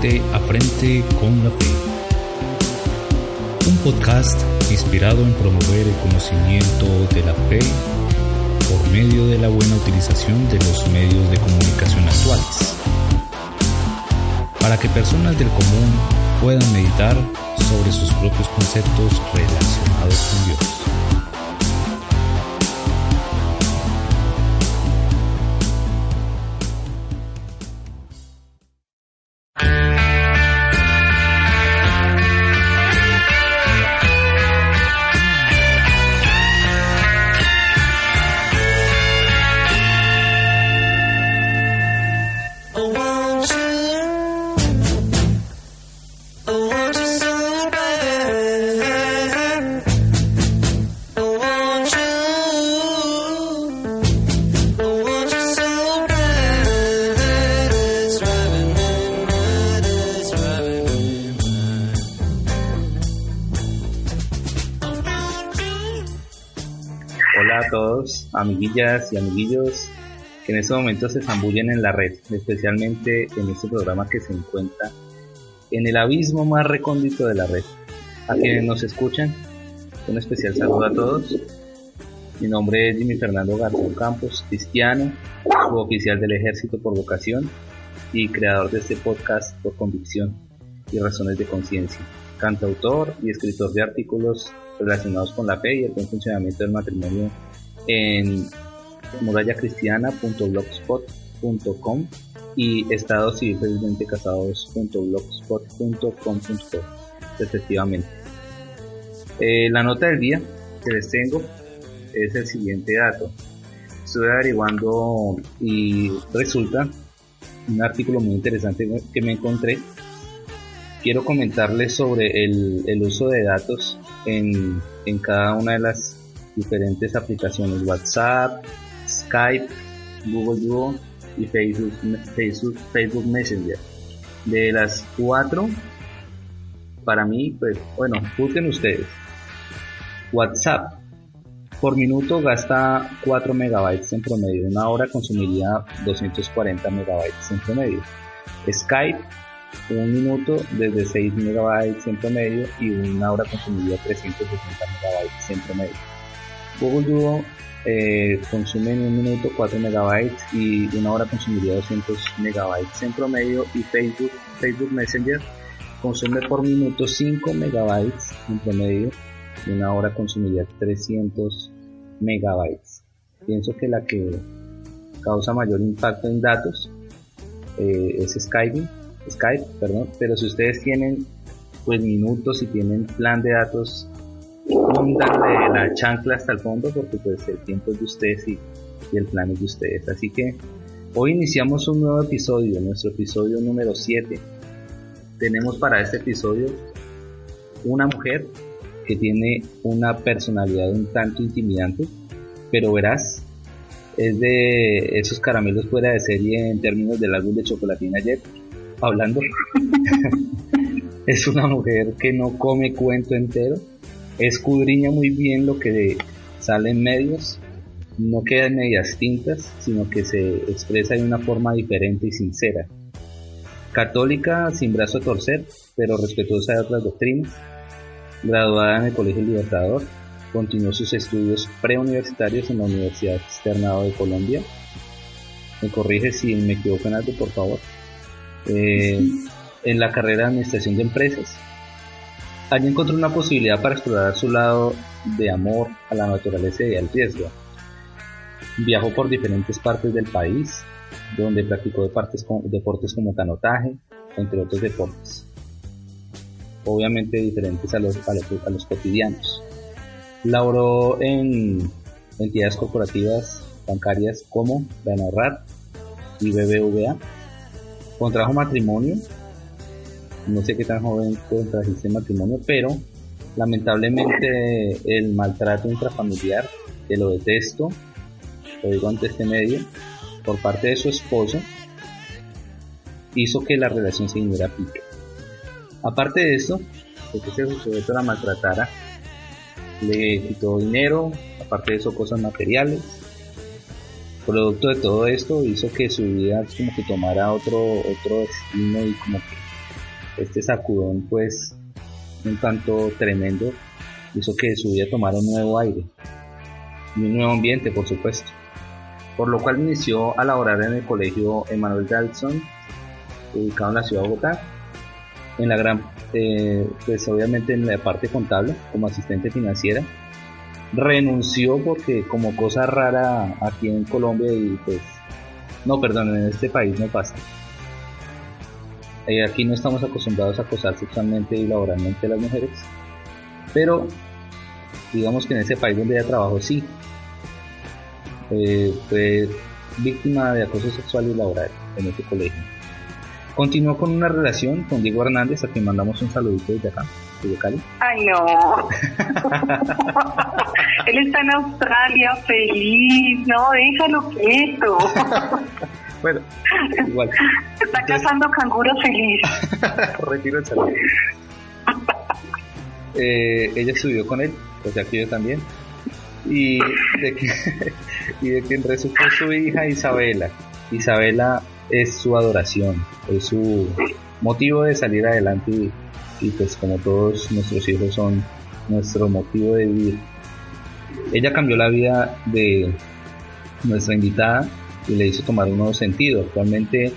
Frente a Frente con la Fe. Un podcast inspirado en promover el conocimiento de la fe por medio de la buena utilización de los medios de comunicación actuales. Para que personas del común puedan meditar sobre sus propios conceptos relacionados con Dios. Amiguillas y amiguillos que en este momento se zambullen en la red, especialmente en este programa que se encuentra en el abismo más recóndito de la red. A quienes nos escuchan, un especial saludo a todos. Mi nombre es Jimmy Fernando Garzón Campos, cristiano, oficial del ejército por vocación y creador de este podcast por convicción y razones de conciencia, cantautor y escritor de artículos relacionados con la fe y el buen funcionamiento del matrimonio en murallacristiana.blogspot.com y estados civilmente casados.blogspot.com respectivamente. Eh, la nota del día que les tengo es el siguiente dato. Estuve averiguando y resulta un artículo muy interesante que me encontré. Quiero comentarles sobre el, el uso de datos en, en cada una de las diferentes aplicaciones WhatsApp, Skype, Google Duo y Facebook, Facebook, Messenger. De las cuatro, para mí, pues bueno, juzguen ustedes. WhatsApp por minuto gasta 4 megabytes en promedio, una hora consumiría 240 megabytes en promedio. Skype un minuto desde 6 megabytes en promedio y una hora consumiría 360 megabytes en promedio. Google Duo eh, consume en un minuto 4 megabytes y una hora consumiría 200 megabytes en promedio y Facebook, Facebook Messenger consume por minuto 5 megabytes en promedio y una hora consumiría 300 megabytes. Pienso que la que causa mayor impacto en datos eh, es Skype, Skype, perdón, pero si ustedes tienen pues minutos y tienen plan de datos, de la chancla hasta el fondo porque pues el tiempo es de ustedes y, y el plan es de ustedes. Así que hoy iniciamos un nuevo episodio, nuestro episodio número 7. Tenemos para este episodio una mujer que tiene una personalidad un tanto intimidante, pero verás, es de esos caramelos fuera de serie en términos del álbum de Chocolatina ayer, hablando. es una mujer que no come cuento entero, escudriña muy bien lo que sale en medios, no queda en medias tintas, sino que se expresa de una forma diferente y sincera. Católica sin brazo a torcer, pero respetuosa de otras doctrinas, graduada en el Colegio Libertador, continuó sus estudios preuniversitarios en la Universidad Externado de Colombia. Me corrige si me equivoco en algo, por favor. Eh, en la carrera de Administración de Empresas. Allí encontró una posibilidad para explorar su lado de amor a la naturaleza y al riesgo. Viajó por diferentes partes del país, donde practicó deportes como canotaje, entre otros deportes obviamente diferentes a los, cotidianos. Laboró en entidades corporativas bancarias como Banarrat y BBVA. Contrajo matrimonio. No sé qué tan joven contrajiste matrimonio, pero lamentablemente el maltrato intrafamiliar, que lo detesto, lo digo ante este medio, por parte de su esposo, hizo que la relación se viniera a pique. Aparte de eso, de que ese sujeto la maltratara, le quitó dinero, aparte de eso cosas materiales. Producto de todo esto hizo que su vida como que tomara otro, otro destino y como que este sacudón pues un tanto tremendo hizo que su vida tomara un nuevo aire y un nuevo ambiente por supuesto. Por lo cual inició a laborar en el colegio Emanuel Jackson ubicado en la ciudad de Bogotá en la gran eh, pues obviamente en la parte contable como asistente financiera. Renunció porque como cosa rara aquí en Colombia y pues no perdón en este país no pasa eh, aquí no estamos acostumbrados a acosar sexualmente y laboralmente a las mujeres pero digamos que en ese país donde ella trabajó sí eh, fue víctima de acoso sexual y laboral en ese colegio continuó con una relación con Diego Hernández a quien mandamos un saludito desde acá Ay, no. Él está en Australia feliz, no, déjalo quieto. bueno, igual. Está cazando canguro feliz. Retiro el saludo. Eh, ella estudió con él, o sea que yo también. Y de, que, y de quien resultó su hija Isabela. Isabela es su adoración, es su motivo de salir adelante y y pues como todos nuestros hijos son nuestro motivo de vivir. Ella cambió la vida de nuestra invitada y le hizo tomar un nuevo sentido. Actualmente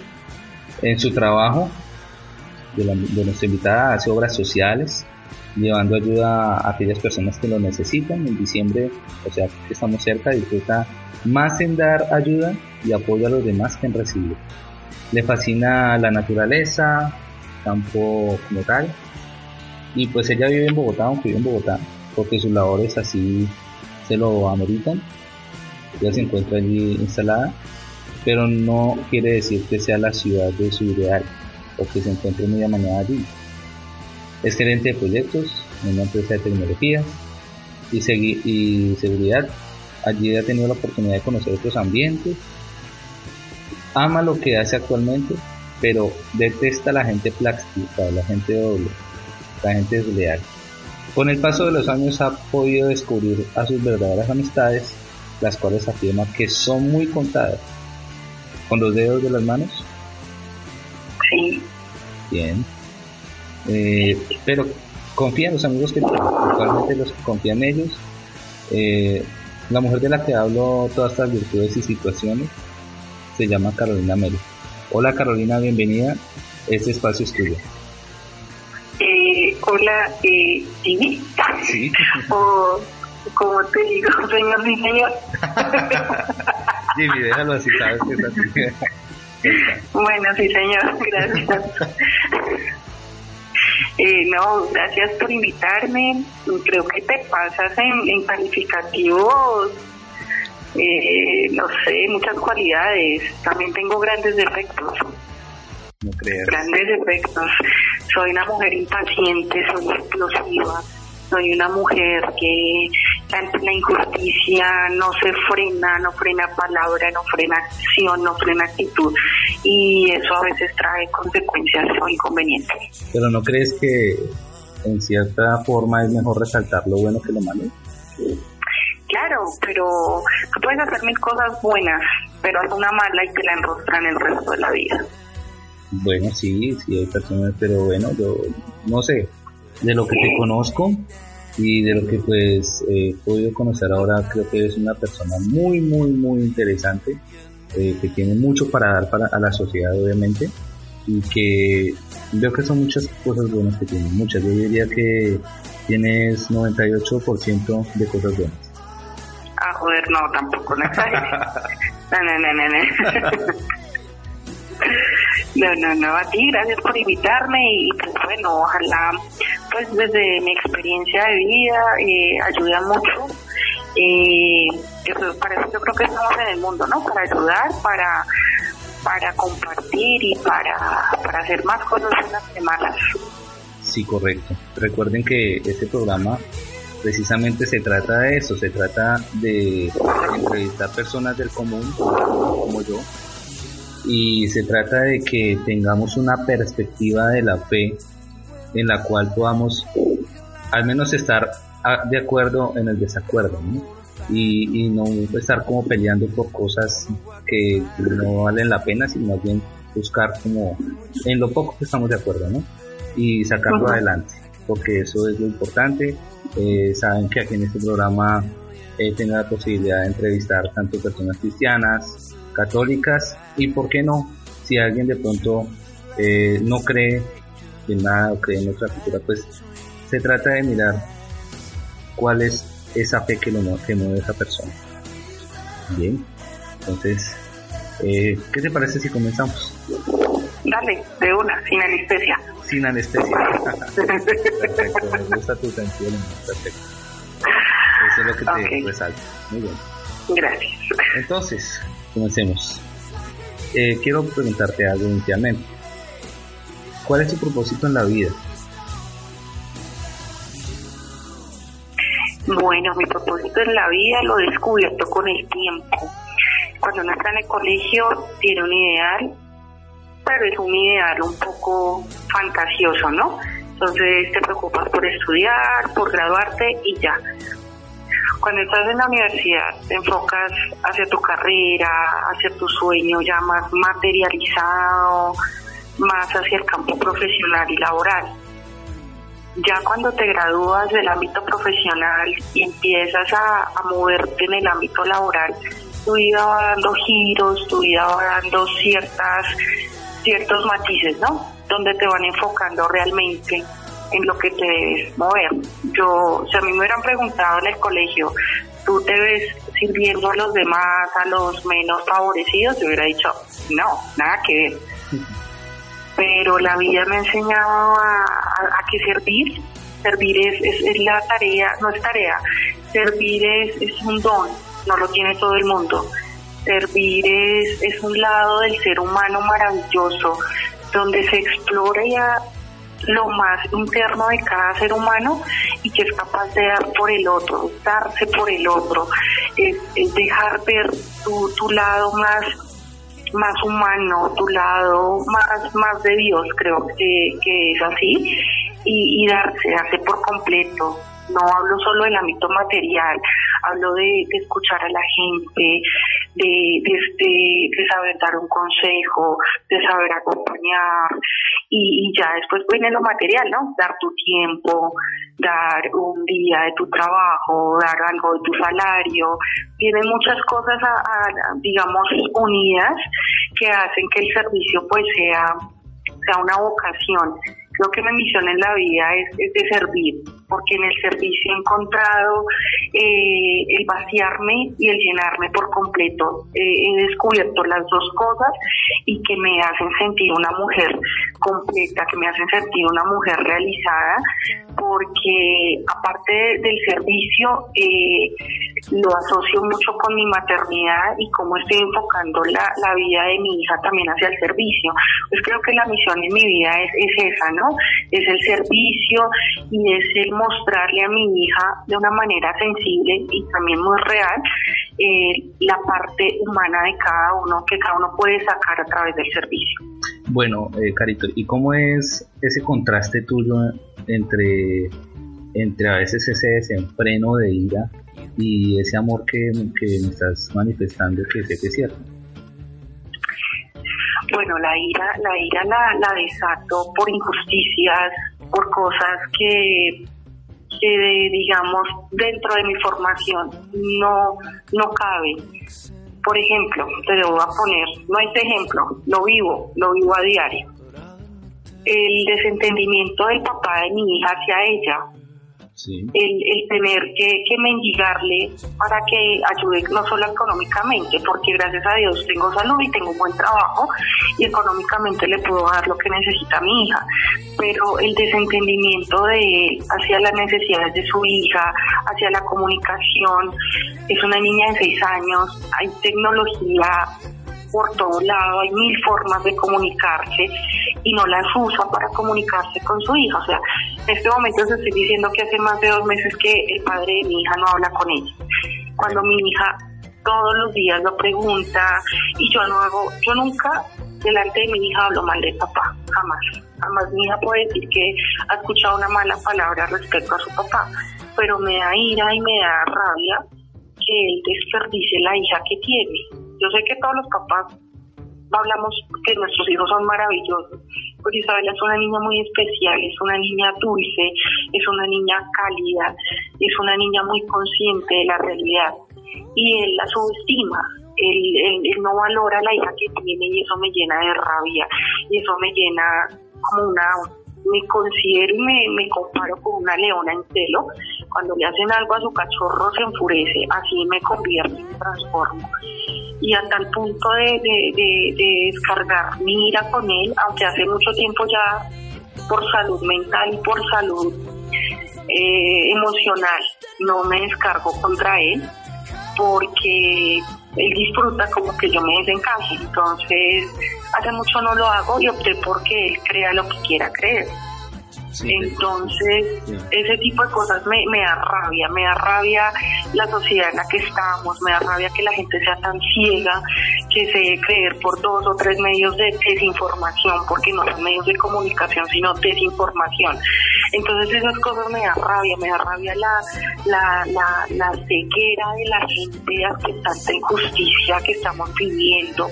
en su trabajo de, nuestra invitada hace obras sociales, llevando ayuda a aquellas personas que lo necesitan. En diciembre, o sea estamos cerca, disfruta más en dar ayuda y apoyo a los demás que en recibir. Le fascina la naturaleza, campo como tal, y pues ella vive en Bogotá, aunque vive en Bogotá, porque sus labores así se lo ameritan. Ella se encuentra allí instalada, pero no quiere decir que sea la ciudad de su ideal o que se encuentre muy amañada allí. Es gerente de proyectos en una empresa de tecnologías y, y seguridad. Allí ha tenido la oportunidad de conocer otros ambientes. Ama lo que hace actualmente, pero detesta la gente plástica, la gente doble la gente es leal. Con el paso de los años ha podido descubrir a sus verdaderas amistades, las cuales afirma que son muy contadas. ¿Con los dedos de las manos? Sí. Bien. Eh, pero confía en los amigos que actualmente los que confían en ellos. Eh, la mujer de la que hablo todas estas virtudes y situaciones se llama Carolina Melo. Hola Carolina, bienvenida. Este espacio es tuyo. Hola, eh. Sí. o, como te digo, señor mi señor. Jimmy, déjalo así, sabes que es así. bueno, sí, señor, gracias. Eh, no, gracias por invitarme. Creo que te pasas en, en calificativos, eh, no sé, muchas cualidades. También tengo grandes defectos. No creas. Grandes defectos soy una mujer impaciente, soy explosiva, soy una mujer que la injusticia no se frena, no frena palabra, no frena acción, no frena actitud y eso a veces trae consecuencias o inconvenientes. Pero ¿no crees que en cierta forma es mejor resaltar lo bueno que lo malo? Claro, pero tú puedes hacer mil cosas buenas, pero haz una mala y te la enrostran el resto de la vida. Bueno, sí, sí hay personas, pero bueno, yo no sé, de lo que te conozco y de lo que pues he podido conocer ahora, creo que eres una persona muy, muy, muy interesante, eh, que tiene mucho para dar para, a la sociedad, obviamente, y que veo que son muchas cosas buenas que tienes, muchas. Yo diría que tienes 98% de cosas buenas. Ah, joder, no, tampoco, no no, no, no, no. No, no, no, a ti, gracias por invitarme y pues bueno, ojalá pues desde mi experiencia de vida eh, ayuda mucho. Eh, para eso yo creo que estamos en el mundo, ¿no? Para ayudar, para para compartir y para, para hacer más cosas buenas que malas. Sí, correcto. Recuerden que este programa precisamente se trata de eso, se trata de entrevistar personas del común, como yo, y se trata de que tengamos una perspectiva de la fe en la cual podamos al menos estar ah, de acuerdo en el desacuerdo Y, no estar como peleando por cosas que no valen la pena sino más bien buscar como en lo poco que estamos de acuerdo ¿no? y sacarlo adelante, porque eso es lo importante. Eh, saben que aquí en este programa eh, tengo la posibilidad de entrevistar tanto personas cristianas, católicas y, ¿por qué no? Si alguien de pronto eh, no cree en nada o cree en otra cultura, pues se trata de mirar cuál es esa fe que, lo, que mueve a esa persona. Bien, entonces, eh, ¿qué te parece si comenzamos? Dale, de una, sin anestesia. Sin anestesia. perfecto, me gusta tu canción, perfecto. Eso es lo que te okay. resalta. Muy bien. Gracias. Entonces, comencemos. Eh, quiero preguntarte algo inicialmente. ¿Cuál es tu propósito en la vida? Bueno, mi propósito en la vida lo he descubierto con el tiempo. Cuando uno está en el colegio tiene un ideal, pero es un ideal un poco fantasioso, ¿no? Entonces te preocupas por estudiar, por graduarte y ya. Cuando estás en la universidad te enfocas hacia tu carrera, hacia tu sueño ya más materializado, más hacia el campo profesional y laboral. Ya cuando te gradúas del ámbito profesional y empiezas a, a moverte en el ámbito laboral, tu vida va dando giros, tu vida va dando ciertas, ciertos matices, ¿no? Donde te van enfocando realmente en lo que te debes mover. Yo, si a mí me hubieran preguntado en el colegio, ¿tú te ves sirviendo a los demás, a los menos favorecidos? Yo hubiera dicho, no, nada que ver. Pero la vida me ha enseñado a, a, que servir, servir es, es, es, la tarea, no es tarea, servir es, es un don, no lo tiene todo el mundo. Servir es, es un lado del ser humano maravilloso, donde se explora ya lo más interno de cada ser humano y que es capaz de dar por el otro, darse por el otro, es, dejar ver tu, tu lado más más humano, tu lado más, más de Dios, creo que, que es así, y, y darse, darse por completo. No hablo solo del ámbito material, hablo de, escuchar a la gente, de, de, de, saber dar un consejo, de saber acompañar y, ya después viene lo material, ¿no? Dar tu tiempo, dar un día de tu trabajo, dar algo de tu salario. Tienen muchas cosas, a, digamos, unidas que hacen que el servicio pues sea, sea una vocación Creo que mi misión en la vida es, es de servir, porque en el servicio he encontrado eh, el vaciarme y el llenarme por completo. Eh, he descubierto las dos cosas y que me hacen sentir una mujer completa, que me hacen sentir una mujer realizada, porque aparte del servicio, eh, lo asocio mucho con mi maternidad y cómo estoy enfocando la, la vida de mi hija también hacia el servicio. Pues creo que la misión en mi vida es, es esa, ¿no? Es el servicio y es el mostrarle a mi hija de una manera sensible y también muy real eh, la parte humana de cada uno que cada uno puede sacar a través del servicio. Bueno, eh, Carito, ¿y cómo es ese contraste tuyo entre, entre a veces ese desenfreno de ira y ese amor que, que me estás manifestando que sé que es cierto? Bueno, la ira, la ira la, desato por injusticias, por cosas que, que, digamos, dentro de mi formación no, no caben. Por ejemplo, te lo voy a poner, no es ejemplo, lo vivo, lo vivo a diario. El desentendimiento del papá de mi hija hacia ella, el, el, tener que, que, mendigarle para que ayude no solo económicamente, porque gracias a Dios tengo salud y tengo un buen trabajo y económicamente le puedo dar lo que necesita mi hija, pero el desentendimiento de él hacia las necesidades de su hija, hacia la comunicación, es una niña de seis años, hay tecnología por todo lado, hay mil formas de comunicarse y no las usa para comunicarse con su hija. O sea, en este momento se estoy diciendo que hace más de dos meses que el padre de mi hija no habla con ella. Cuando mi hija todos los días lo pregunta y yo no hago, yo nunca delante de mi hija hablo mal de papá, jamás. Jamás mi hija puede decir que ha escuchado una mala palabra respecto a su papá, pero me da ira y me da rabia que él desperdicie la hija que tiene yo sé que todos los papás hablamos que nuestros hijos son maravillosos, Porque Isabela es una niña muy especial, es una niña dulce, es una niña cálida, es una niña muy consciente de la realidad. Y él la subestima, él, él, no valora la hija que tiene y eso me llena de rabia, y eso me llena como una me considero y me, me, comparo con una leona en celo. Cuando le hacen algo a su cachorro se enfurece, así me convierto y me transformo. Y a tal punto de, de, descargar mi ira con él, aunque hace mucho tiempo ya por salud mental y por salud eh, emocional no me descargo contra él, porque él disfruta como que yo me desencaje. Entonces, hace mucho no lo hago y opté porque él crea lo que quiera creer. Entonces, ese tipo de cosas me, me da rabia, me da rabia la sociedad en la que estamos, me da rabia que la gente sea tan ciega, que se debe creer por dos o tres medios de desinformación, porque no son medios de comunicación, sino desinformación. Entonces esas cosas me da rabia, me da rabia la, la, la, la ceguera de la gente ante tanta injusticia que estamos viviendo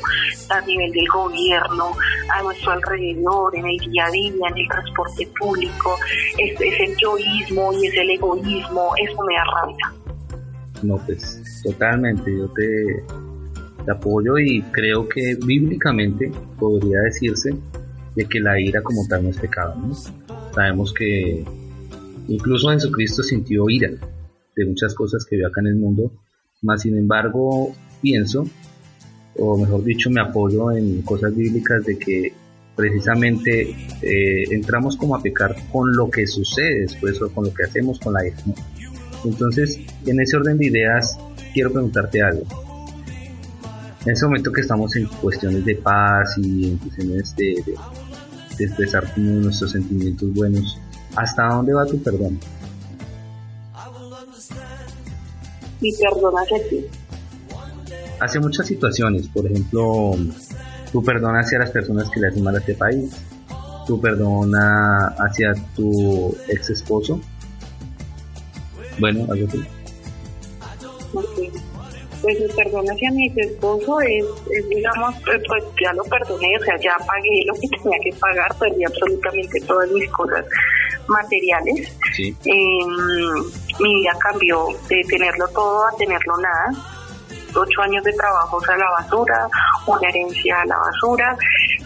a nivel del gobierno, a nuestro alrededor, en el día a día, en el transporte público, es, el yoísmo y es el egoísmo, eso me da rabia. No, pues totalmente, yo te, te apoyo y creo que bíblicamente podría decirse de que la ira como tal no es pecado. ¿no? Sabemos que incluso Jesucristo sintió ira de muchas cosas que vio acá en el mundo, más sin embargo pienso, o mejor dicho me apoyo en cosas bíblicas de que precisamente eh, entramos como a pecar con lo que sucede después o con lo que hacemos con la ira. Entonces, en ese orden de ideas, quiero preguntarte algo. En ese momento que estamos en cuestiones de paz y en cuestiones de, de expresar nuestros sentimientos buenos. ¿Hasta dónde va tu perdón? Mi perdón hacia ti. Hace muchas situaciones, por ejemplo, tu perdón hacia las personas que le hacen mal a este país, tu perdón hacia tu ex esposo. Bueno, algo así pues el perdón hacia mi esposo es, digamos, pues, pues, ya lo perdoné, o sea, ya pagué lo que tenía que pagar, perdí absolutamente todas mis cosas materiales. Em, mi vida cambió de tenerlo todo a tenerlo nada. Ocho años de trabajo a la basura, una herencia a la basura,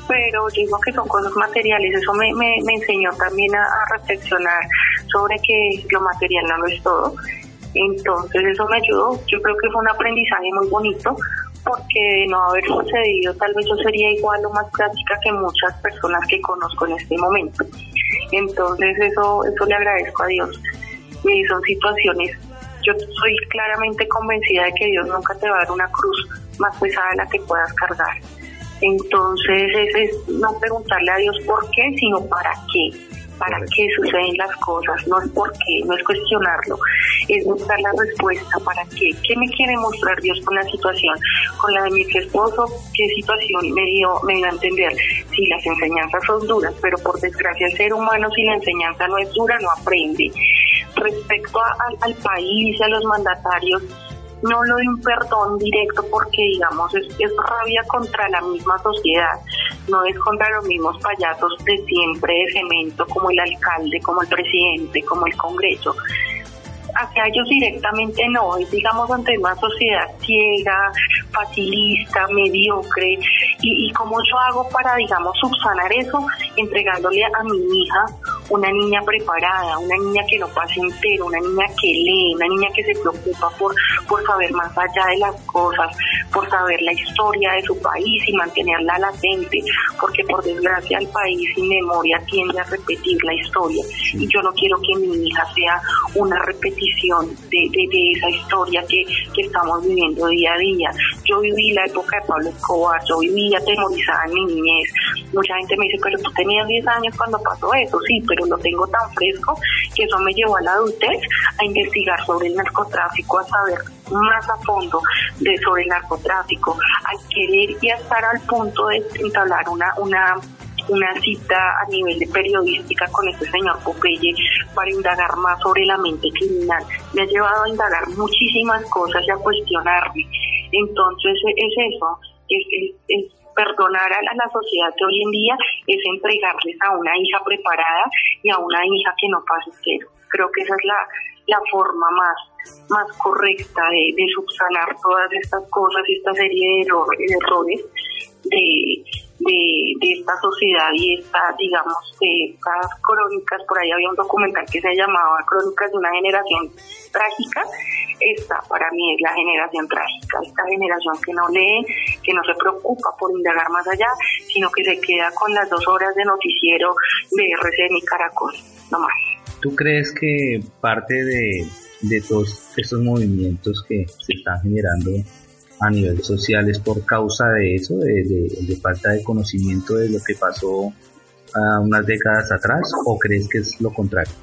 pero digo que son cosas materiales. Eso me, me, enseñó también a, a reflexionar sobre que lo material no lo es todo entonces eso me ayudó, yo creo que fue un aprendizaje muy bonito porque de no haber sucedido tal vez yo sería igual o más práctica que muchas personas que conozco en este momento. Entonces eso, eso le agradezco a Dios. Y son situaciones, yo soy claramente convencida de que Dios nunca te va a dar una cruz más pesada de la que puedas cargar. Entonces es no preguntarle a Dios por qué, sino para qué para qué suceden las cosas, no es por qué, no es cuestionarlo, es buscar la respuesta para qué, qué me quiere mostrar Dios con la situación, con la de mi esposo, qué situación me dio, me dio a entender, si las enseñanzas son duras, pero por desgracia el ser humano si la enseñanza no es dura no aprende. Respecto al país, a los mandatarios, no lo doy un perdón directo porque, digamos, es, es rabia contra la misma sociedad, no es contra los mismos payasos de siempre de cemento como el alcalde, como el presidente, como el Congreso, hacia ellos directamente no, es digamos ante una sociedad ciega, facilista, mediocre, y, y cómo yo hago para digamos subsanar eso, entregándole a mi hija una niña preparada, una niña que no pase entero, una niña que lee, una niña que se preocupa por, por saber más allá de las cosas, por saber la historia de su país y mantenerla latente, porque por desgracia el país sin memoria tiende a repetir la historia y yo no quiero que mi hija sea una repetición de, de, esa historia que, que estamos viviendo día a día. Yo viví la época de Pablo Escobar, yo viví atemorizada en mi niñez. Mucha gente me dice, pero tú tenías 10 años cuando pasó eso, sí, pero lo tengo tan fresco que eso me llevó a la adultez a investigar sobre el narcotráfico, a saber más a fondo de sobre el narcotráfico, a querer y a estar al punto de entablar una, una una cita a nivel de periodística con este señor Popeye para indagar más sobre la mente criminal. Me ha llevado a indagar muchísimas cosas y a cuestionarme. Entonces es eso, es, es perdonar a la, sociedad de hoy en día es entregarles a una hija preparada y a una hija que no pase cero. Creo que esa es la, la forma más, más correcta de, de subsanar todas estas cosas, esta serie de errores de, de, esta sociedad y esta, digamos, de estas crónicas, por ahí había un documental que se llamaba Crónicas de una generación trágica, esta para mí es la generación trágica, esta generación que no lee, que no se preocupa por indagar más allá, sino que se queda con las dos horas de noticiero de RCN y Caracol, no más. ¿Tú crees que parte de, de todos estos movimientos que se están generando a nivel social es por causa de eso, de, falta de conocimiento de lo que pasó uh, unas décadas atrás, o crees que es lo contrario?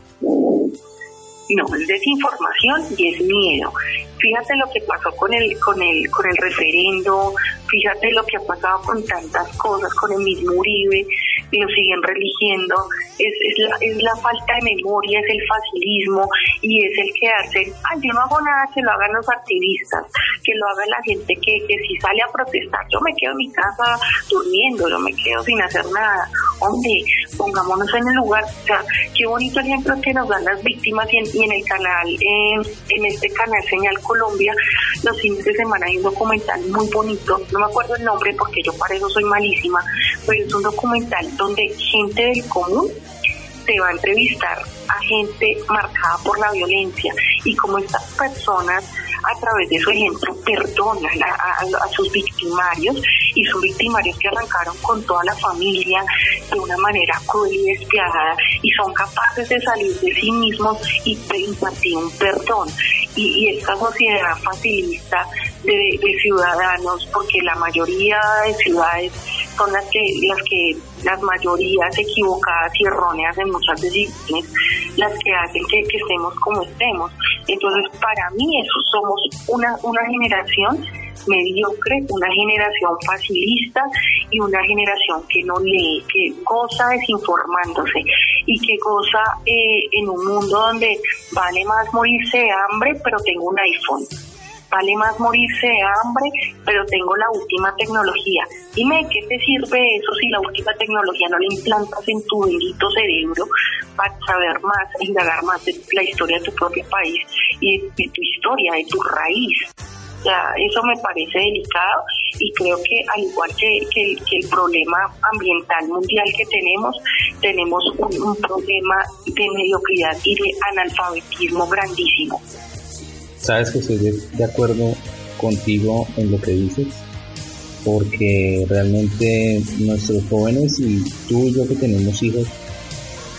No, es desinformación y es miedo. Fíjate lo que pasó con el, con el, con el referendo, fíjate lo que ha pasado con tantas cosas, con el mismo Uribe, y lo siguen religiendo, es, es, la, es la falta de memoria, es el facilismo y es el que hace, ay, yo no hago nada, que lo hagan los activistas, que lo haga la gente que, que si sale a protestar, yo me quedo en mi casa durmiendo, yo me quedo sin hacer nada. Hombre, pongámonos en el lugar, o sea, qué bonito ejemplo que nos dan las víctimas y en, en el canal, en este canal Señal Colombia, los fines de semana hay un documental muy bonito, no me acuerdo el nombre porque yo para eso soy malísima, pero es un documental donde gente del común se va a entrevistar a gente marcada por la violencia y cómo estas personas a través de su ejemplo perdonan a, sus victimarios y son victimarios que arrancaron con toda la familia de una manera cruel y despiadada y son capaces de salir de sí mismos y impartir un perdón. Y, esta sociedad facilista de ciudadanos, porque la mayoría de ciudades son las que, las que, las mayorías equivocadas y erróneas en muchas decisiones, las que hacen que, estemos como estemos. Entonces, para mí eso somos una, una generación mediocre, una generación facilista y una generación que no lee, que goza desinformándose y que goza eh, en un mundo donde vale más morirse de hambre, pero tengo un iPhone vale más morirse de hambre, pero tengo la última tecnología. Dime, ¿qué te sirve eso si la última tecnología no la implantas en tu bendito cerebro para saber más, indagar más de la historia de tu propio país y de, tu historia, de tu raíz? Sea, eso me parece delicado y creo que al igual que, el problema ambiental mundial que tenemos, tenemos un problema de mediocridad y de analfabetismo grandísimo. Sabes que estoy de, acuerdo contigo en lo que dices, porque realmente nuestros jóvenes y tú y yo que tenemos hijos,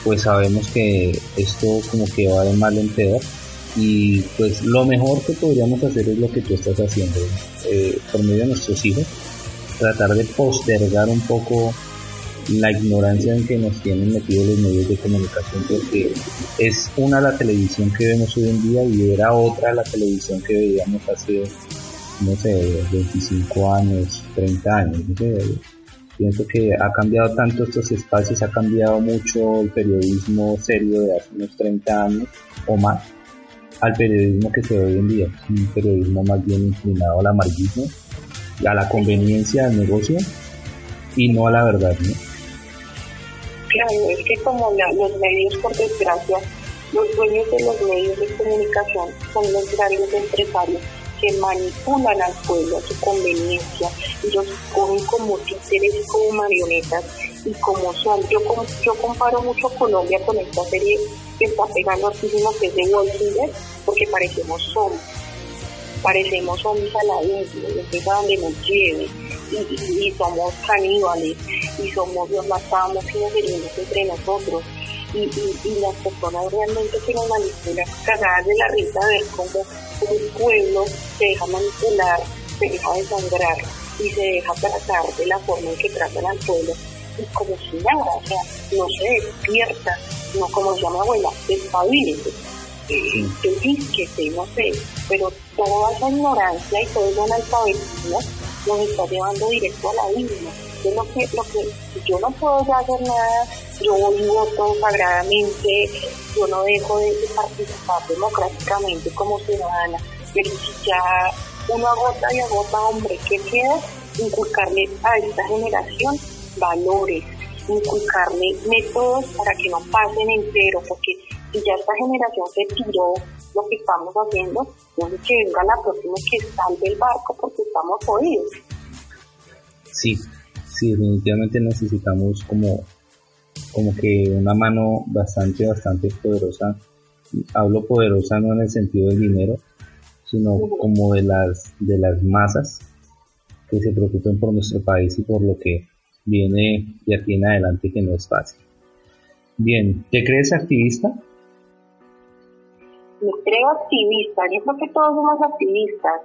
pues sabemos que esto como que va de mal en peor. Y pues lo mejor que podríamos hacer es lo que tú estás haciendo eh, por medio de nuestros hijos, tratar de postergar un poco la ignorancia en que nos tienen metidos los medios de comunicación porque es una la televisión que vemos hoy en día y era otra la televisión que veíamos hace no sé 25 años 30 años pienso que ha cambiado tanto estos espacios ha cambiado mucho el periodismo serio de hace unos 30 años o más al periodismo que se ve hoy en día un periodismo más bien inclinado al amarguismo a la conveniencia del negocio y no a la verdad ¿no? Claro, es que como los medios, por desgracia, los dueños de los medios de comunicación son los grandes empresarios que manipulan al pueblo a su conveniencia y los cogen como títeres y como marionetas y como son. Yo, yo comparo mucho Colombia con esta serie que está pegando muchísimo que es de Walking Dead porque parecemos zombies. Parecemos zombies a la isla, es a donde nos lleve y, somos caníbales y somos, nos matamos y nos herimos entre nosotros. Y, las personas realmente que nos manipulan, cagadas de la risa de ver cómo un pueblo se deja manipular, se deja desangrar y se deja tratar de la forma en que tratan al pueblo y como si nada, o sea, no se despierta, no como decía mi abuela, despabilete, eh, que no sé, pero toda esa ignorancia y todo ese analfabetismo nos está llevando directo a la víctima. Yo, lo que, lo que, yo no puedo ya hacer nada, yo voy voto sagradamente, yo no dejo de, participar democráticamente como ciudadana, pero si ya uno agota y agota, hombre, ¿qué queda? inculcarle a esta generación valores, inculcarle métodos para que no pasen entero, porque si ya esta generación se tiró lo que estamos haciendo, entonces que venga la próxima que salve el barco porque estamos jodidos. Sí, sí, definitivamente necesitamos como, como que una mano bastante, bastante poderosa. Hablo poderosa no en el sentido del dinero, sino como de las, de las masas que se preocupen por nuestro país y por lo que viene de aquí en adelante, que no es fácil. Bien, ¿te crees activista? Me creo activista, yo creo que todos somos activistas.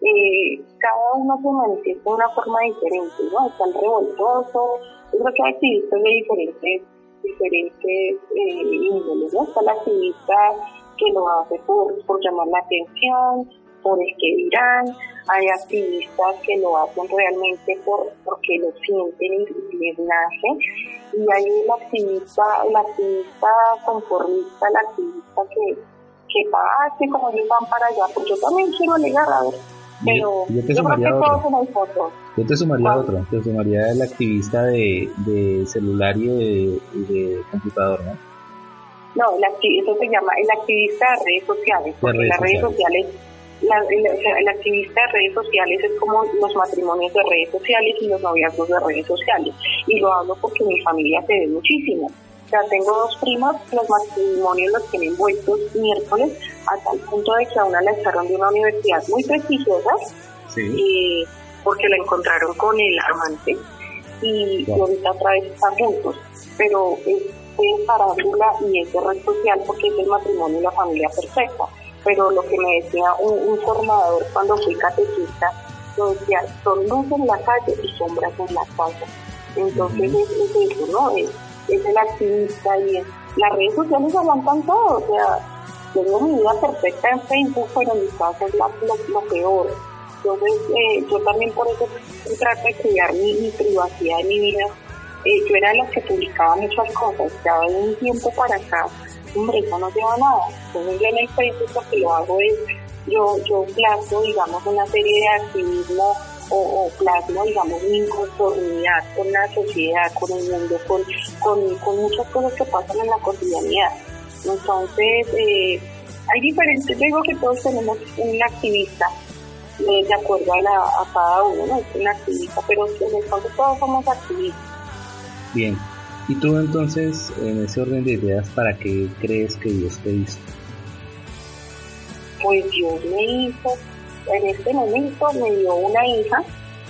Eh, cada uno se manifiesta de una forma diferente, ¿no? Están revoltosos, yo creo que hay activistas de diferentes, diferentes eh, índoles, ¿no? Está el activista que lo hace por, por llamar la atención, por el que dirán, hay activistas que lo hacen realmente por, porque lo sienten y les nace, y hay el activista, el activista conformista, el activista que, que va, que como ellos van para allá, pues yo también quiero llegar a ver, pero yo, te creo que todos en el foto. Yo te sumaría otro, te sumaría el activista de, de celular y de, de computador, ¿no? No, el eso se llama el activista de redes sociales, porque las redes sociales la, el, activista de redes sociales es como los matrimonios de redes sociales y los noviazgos de redes sociales. Y lo hablo porque mi familia se ve muchísimo. Sea, tengo dos primas, los matrimonios los tienen vueltos miércoles, hasta el punto de que a una la echaron de una universidad muy prestigiosa, y porque la encontraron con el amante, y, ahorita otra vez están juntos. Pero es, es parándula y es de red social porque es el matrimonio y la familia perfecta pero lo que me decía un, formador cuando fui catequista, lo decía, son luz en la calle y sombras en la casa. Entonces es, eso, ¿no? Es, el activista y las redes sociales aguantan todo, o sea, tengo mi vida perfecta en Facebook, pero mi casa es lo, peor. Entonces, eh, yo también por eso trato de cuidar mi, privacidad en mi vida. Eh, yo era la que publicaba muchas cosas, ya de un tiempo para acá hombre, eso no lleva nada. Entonces yo en el Facebook lo que lo hago es, yo, yo plasmo, digamos, una serie de activismo o, o, plasmo, digamos, mi inconformidad con la sociedad, con el mundo, con, con, con muchas cosas que pasan en la cotidianidad. Entonces, eh, hay diferentes, digo que todos tenemos un activista, eh, de acuerdo a, la, a cada uno, ¿no? Es un activista, pero en el fondo todos somos activistas. Bien, y tú entonces, en ese orden de ideas, ¿para qué crees que Dios te hizo? Pues Dios me hizo, en este momento me dio una hija,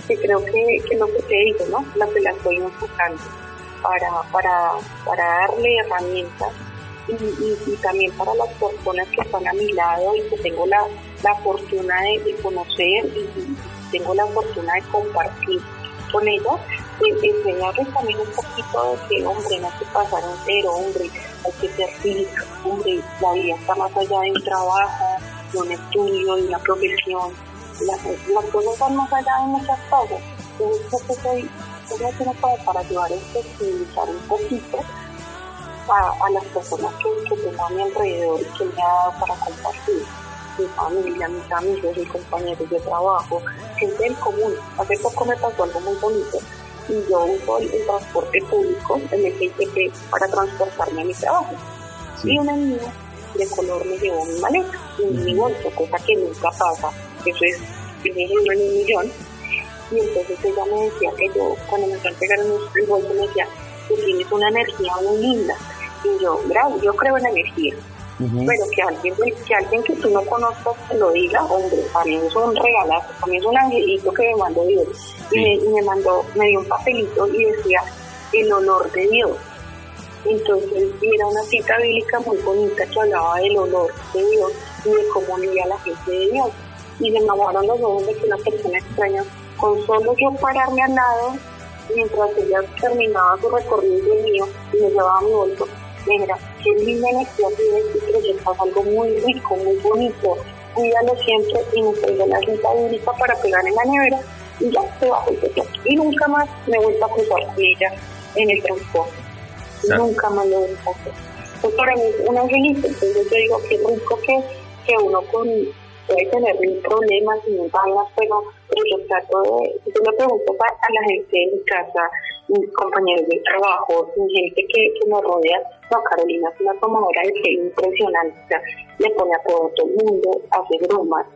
que creo que, que lo que te digo, ¿no? La que la estoy enfocando, para, para, para darle herramientas y, y, también para las personas que están a mi lado y que tengo la, la fortuna de, conocer y, tengo la fortuna de compartir con ellas, enseñarles también un poquito de que, hombre, no se pasar entero, hombre, hay que ser feliz, hombre, la vida está más allá de un trabajo, de un estudio, una profesión, las, cosas van más allá de muchas cosas. Entonces, creo que soy, soy tiene para, para ayudar a sensibilizar un poquito a, a las personas que, que tengo a mi alrededor y que me ha dado para compartir mi familia, mis amigos, mis compañeros de trabajo, gente del común. Hace poco me pasó algo muy bonito y yo uso el, transporte público, el GTP, para transportarme a mi trabajo. Y una niña de color me llevó mi maleta, mi bolso, cosa que nunca pasa, eso es uno en un millón. Y entonces ella me decía que yo, cuando me entregaron el bolso, me decía, que tienes una energía muy linda. Y yo, bravo, yo creo en la energía. Pero que alguien, que alguien que tú no conozcas te lo diga, hombre, para mí es un regalazo, para mí es un angelito que me mandó Dios. Y, me, mandó, me dio un papelito y decía el honor de Dios. Entonces era una cita bíblica muy bonita que hablaba del honor de Dios y de cómo vivía la gente de Dios. Y me enamoraron los ojos de que una persona extraña, con solo yo pararme al lado, mientras ella terminaba su recorrido y mío, y me llevaba mi bolso, mira, qué linda energía tienes y proyectas algo muy rico, muy bonito, cuídalo siempre y me traigo la cinta bíblica para pegar en la nevera y ya se bajó el Y nunca más me he vuelto a cruzar con ella en el transporte. Nunca más lo he vuelto a hacer. Pues para mí es un angelito, entonces yo digo, qué rico que, que uno con, puede tener mil problemas y mil vainas, pero, pero yo trato de, yo le pregunto a, la gente de mi casa, mis compañeros de trabajo, gente que, que me rodea, no, Carolina es una tomadora de impresionante, le pone a todo el mundo, hace bromas,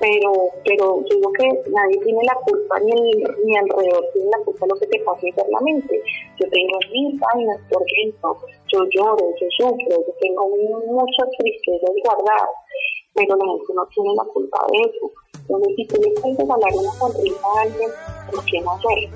pero pero digo que nadie tiene la culpa ni, ni alrededor tiene la culpa de lo que te pasa internamente. Yo tengo mil vainas por dentro, yo lloro, yo sufro, yo tengo muchas tristezas guardadas, pero la gente no tiene la culpa de eso. Entonces, si tú le puedes regalar una sonrisa a alguien, ¿por qué no hacerlo?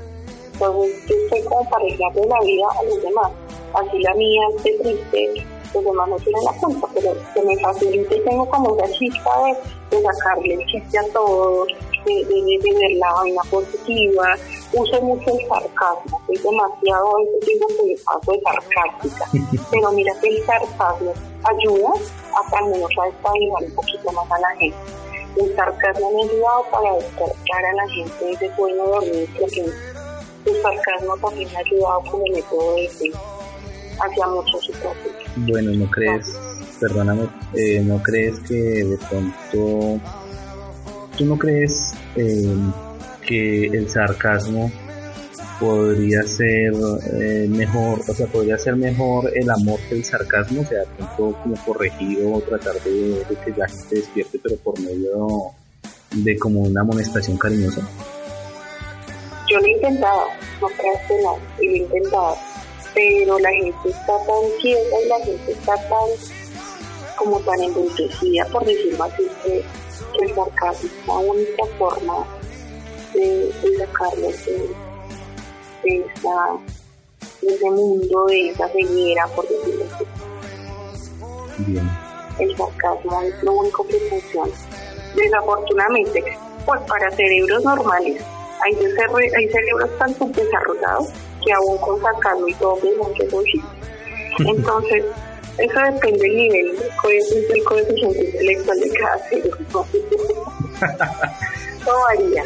Entonces, yo estoy como para de la vida a los demás. Así la mía esté triste, demás no tienen la culpa, pero se me facilita y tengo como esa chispa de, de sacarle el chiste a todos, de, de, de, ver la vaina positiva. Uso mucho el sarcasmo, soy demasiado, a veces digo que paso de sarcástica, pero mira que el sarcasmo ayuda a también a estabilizar un poquito más a la gente. El sarcasmo me ha ayudado para despertar a la gente de ese sueño dormir profundo. El sarcasmo también me ha ayudado con el método de hacia muchos situaciones. Bueno, ¿no crees, perdóname, eh, no crees que de pronto, tú no crees eh, que el sarcasmo podría ser eh, mejor, o sea, podría ser mejor el amor que el sarcasmo, o sea, de pronto como corregido tratar de, que la gente despierte, pero por medio de como una amonestación cariñosa? Yo lo he intentado, no creo que no, y lo he intentado pero la gente está tan quieta y la gente está tan como tan endulcecida, por decirlo así, que, el sarcasmo es la única forma de, de sacarlos de, de, ese mundo, de esa ceguera, por decirlo así. Bien. El sarcasmo es lo único que funciona. Desafortunadamente, pues para cerebros normales, hay, hay cerebros tan subdesarrollados que aún con sacarlo y todo soy Entonces, eso depende del nivel del coeficiente intelectual de cada ser Todo varía.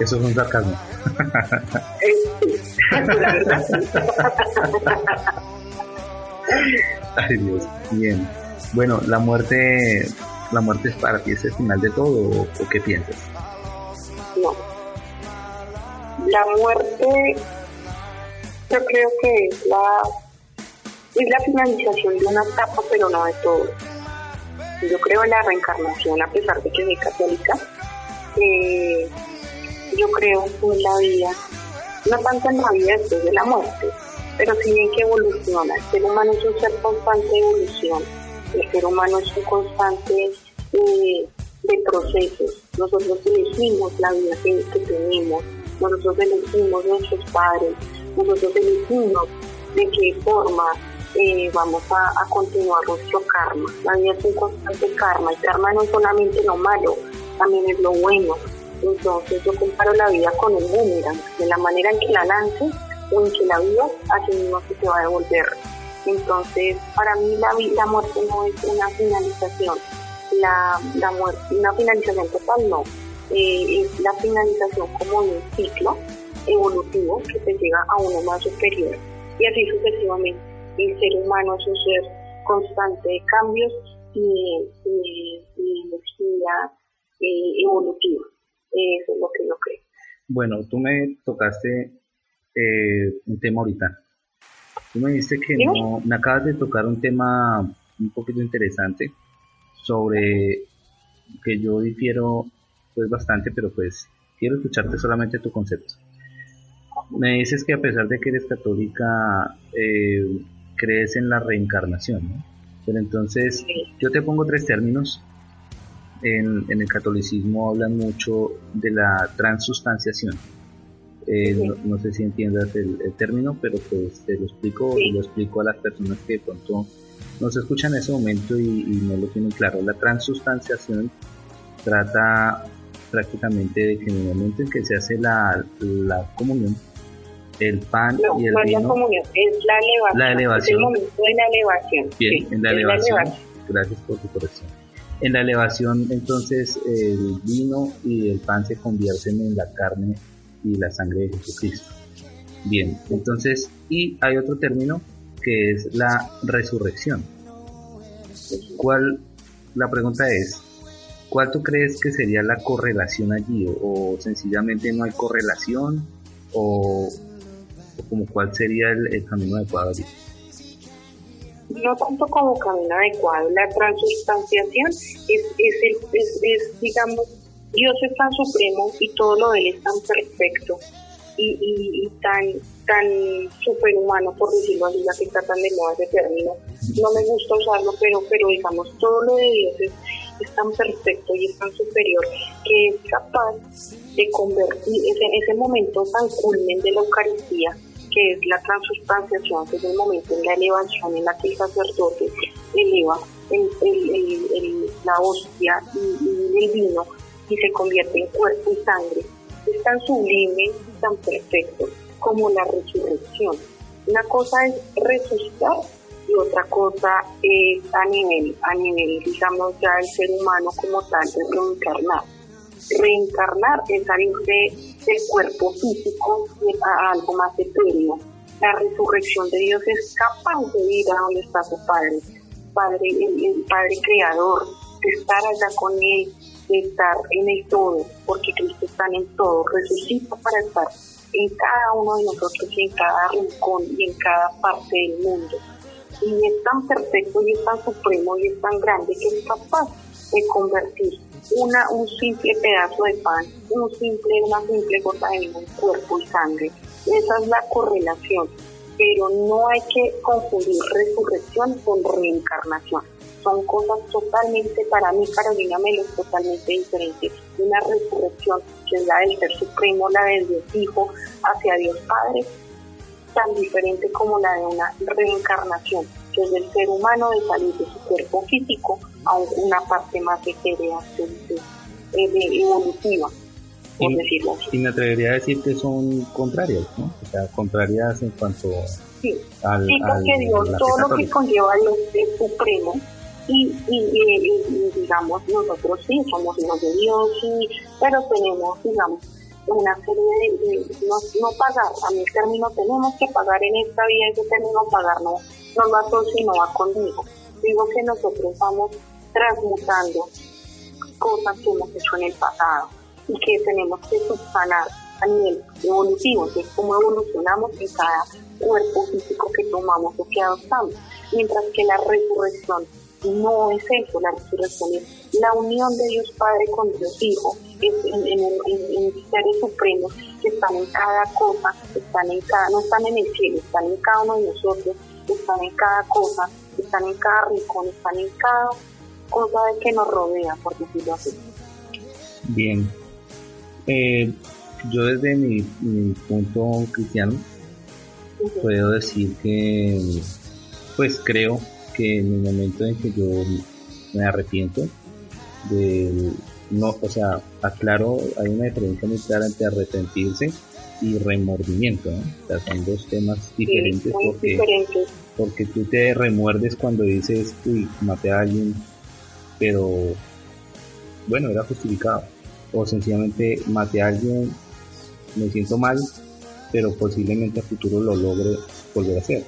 Eso es un sarcasmo. Ay Dios, bien. Bueno, la muerte, la muerte es para ti es el final de todo o qué piensas? No. La muerte yo creo que es la, es la finalización de una etapa, pero no de todo. Yo creo en la reencarnación, a pesar de que soy católica. Yo creo en la vida, no tanto en la vida después de la muerte, pero sí en que evoluciona. El ser humano es un ser constante de evolución. El ser humano es un constante eh, de procesos. Nosotros elegimos la vida que tenemos, nosotros elegimos nuestros padres, nosotros elegimos de qué forma eh, vamos a, continuar nuestro karma. La vida es un constante karma. El karma no es solamente lo malo, también es lo bueno. Entonces yo comparo la vida con un boomerang. De la manera en que la lance o en que la vida, así mismo se te va a devolver. Entonces, para mí la, la muerte no es una finalización. La, la muerte, una finalización total no. Eh, es la finalización como de un ciclo evolutivo que te llega a uno más superior y así sucesivamente. El ser humano es un ser constante de cambios y, y, energía eh, evolutiva. Eso es lo que yo creo. Bueno, tú me tocaste eh, un tema ahorita. Tú me dijiste que no, me acabas de tocar un tema un poquito interesante sobre que yo difiero pues bastante, pero pues quiero escucharte solamente tu concepto me dices que a pesar de que eres católica, eh, crees en la reencarnación, ¿no? Pero entonces, yo te pongo tres términos. En, el catolicismo hablan mucho de la transustanciación. Eh, no, sé si entiendas el, término, pero pues te lo explico y lo explico a las personas que de pronto nos escuchan en ese momento y, y no lo tienen claro. La transustanciación trata prácticamente de que en el momento en que se hace la, la comunión, el pan y el vino. es la elevación. La elevación. el momento de la elevación. Bien, en la elevación, Gracias por tu corrección. En la elevación, entonces, el vino y el pan se convierten en la carne y la sangre de Jesucristo. Bien, entonces, y hay otro término que es la resurrección. ¿Cuál? La pregunta es, ¿cuál tú crees que sería la correlación allí? ¿O, sencillamente no hay correlación? ¿O, como cuál sería el, camino adecuado? No tanto como camino adecuado, la transustanciación es, es, es, es digamos, Dios es tan supremo y todo lo de Él es tan perfecto y, tan tan superhumano, por decirlo así, la que está tan de moda ese término. No me gusta usarlo, pero, pero digamos, todo lo de Dios es, tan perfecto y es tan superior que es capaz de convertir ese, ese momento tan culmen de la Eucaristía, que es la transustanciación, que es el momento en la elevación en la que el sacerdote eleva el, el, la hostia y, y el vino y se convierte en cuerpo y sangre. Es tan sublime, tan perfecto como la resurrección. Una cosa es resucitar y otra cosa es a nivel, a nivel, digamos, ya el ser humano como tal, de reencarnar. Reencarnar es salir del cuerpo físico a algo más etéreo. La resurrección de Dios es capaz de ir a donde está su Padre, Padre el Padre Creador, de estar allá con Él, de estar en el todo, porque Cristo está en todo, resucita para estar en cada uno de nosotros y en cada rincón y en cada parte del mundo. Y es tan perfecto y es tan supremo y es tan grande que es capaz de convertir una, un simple pedazo de pan, un simple, una simple gota de en cuerpo y sangre. Esa es la correlación, pero no hay que confundir resurrección con reencarnación son cosas totalmente, para mí Carolina Melo totalmente diferente. Una resurrección que es la del Ser Supremo, la del Dios Hijo hacia Dios Padre, tan diferente como la de una reencarnación, que es del ser humano de salir de su cuerpo físico a una parte más etérea, evolutiva. Por y, decirlo así. y me atrevería a decir que son contrarias, ¿no? O sea, contrarias en cuanto sí. al, sí, porque Dios, todo lo que conlleva Dios es supremo, y, y, digamos, nosotros sí somos hijos de Dios, sí, pero tenemos, digamos, una serie de, no, pagar, a mi término tenemos que pagar en esta vida, ese término pagar no, no va todo sino va conmigo. Digo que nosotros vamos transmutando cosas que hemos hecho en el pasado y que tenemos que subsanar a nivel evolutivo, que es como evolucionamos en cada cuerpo físico que tomamos o que adoptamos, mientras que la resurrección no es eso, la resurrección es la unión de Dios Padre con Dios Hijo, es en, en, seres supremos que están en cada cosa, están en cada, no están en el cielo, están en cada uno de nosotros, están en cada cosa, están en cada rincón, están en cada cosa de que nos rodea, por decirlo así. Bien. Eh, yo desde mi, punto cristiano puedo decir que pues creo que en el momento en que yo me arrepiento de no, o sea, aclaro, hay una diferencia muy clara entre arrepentirse y remordimiento, ¿no? O sea, son dos temas diferentes porque, porque tú te remuerdes cuando dices, uy, maté a alguien, pero bueno, era justificado. O sencillamente maté a alguien, me siento mal, pero posiblemente a futuro lo logre volver a hacer.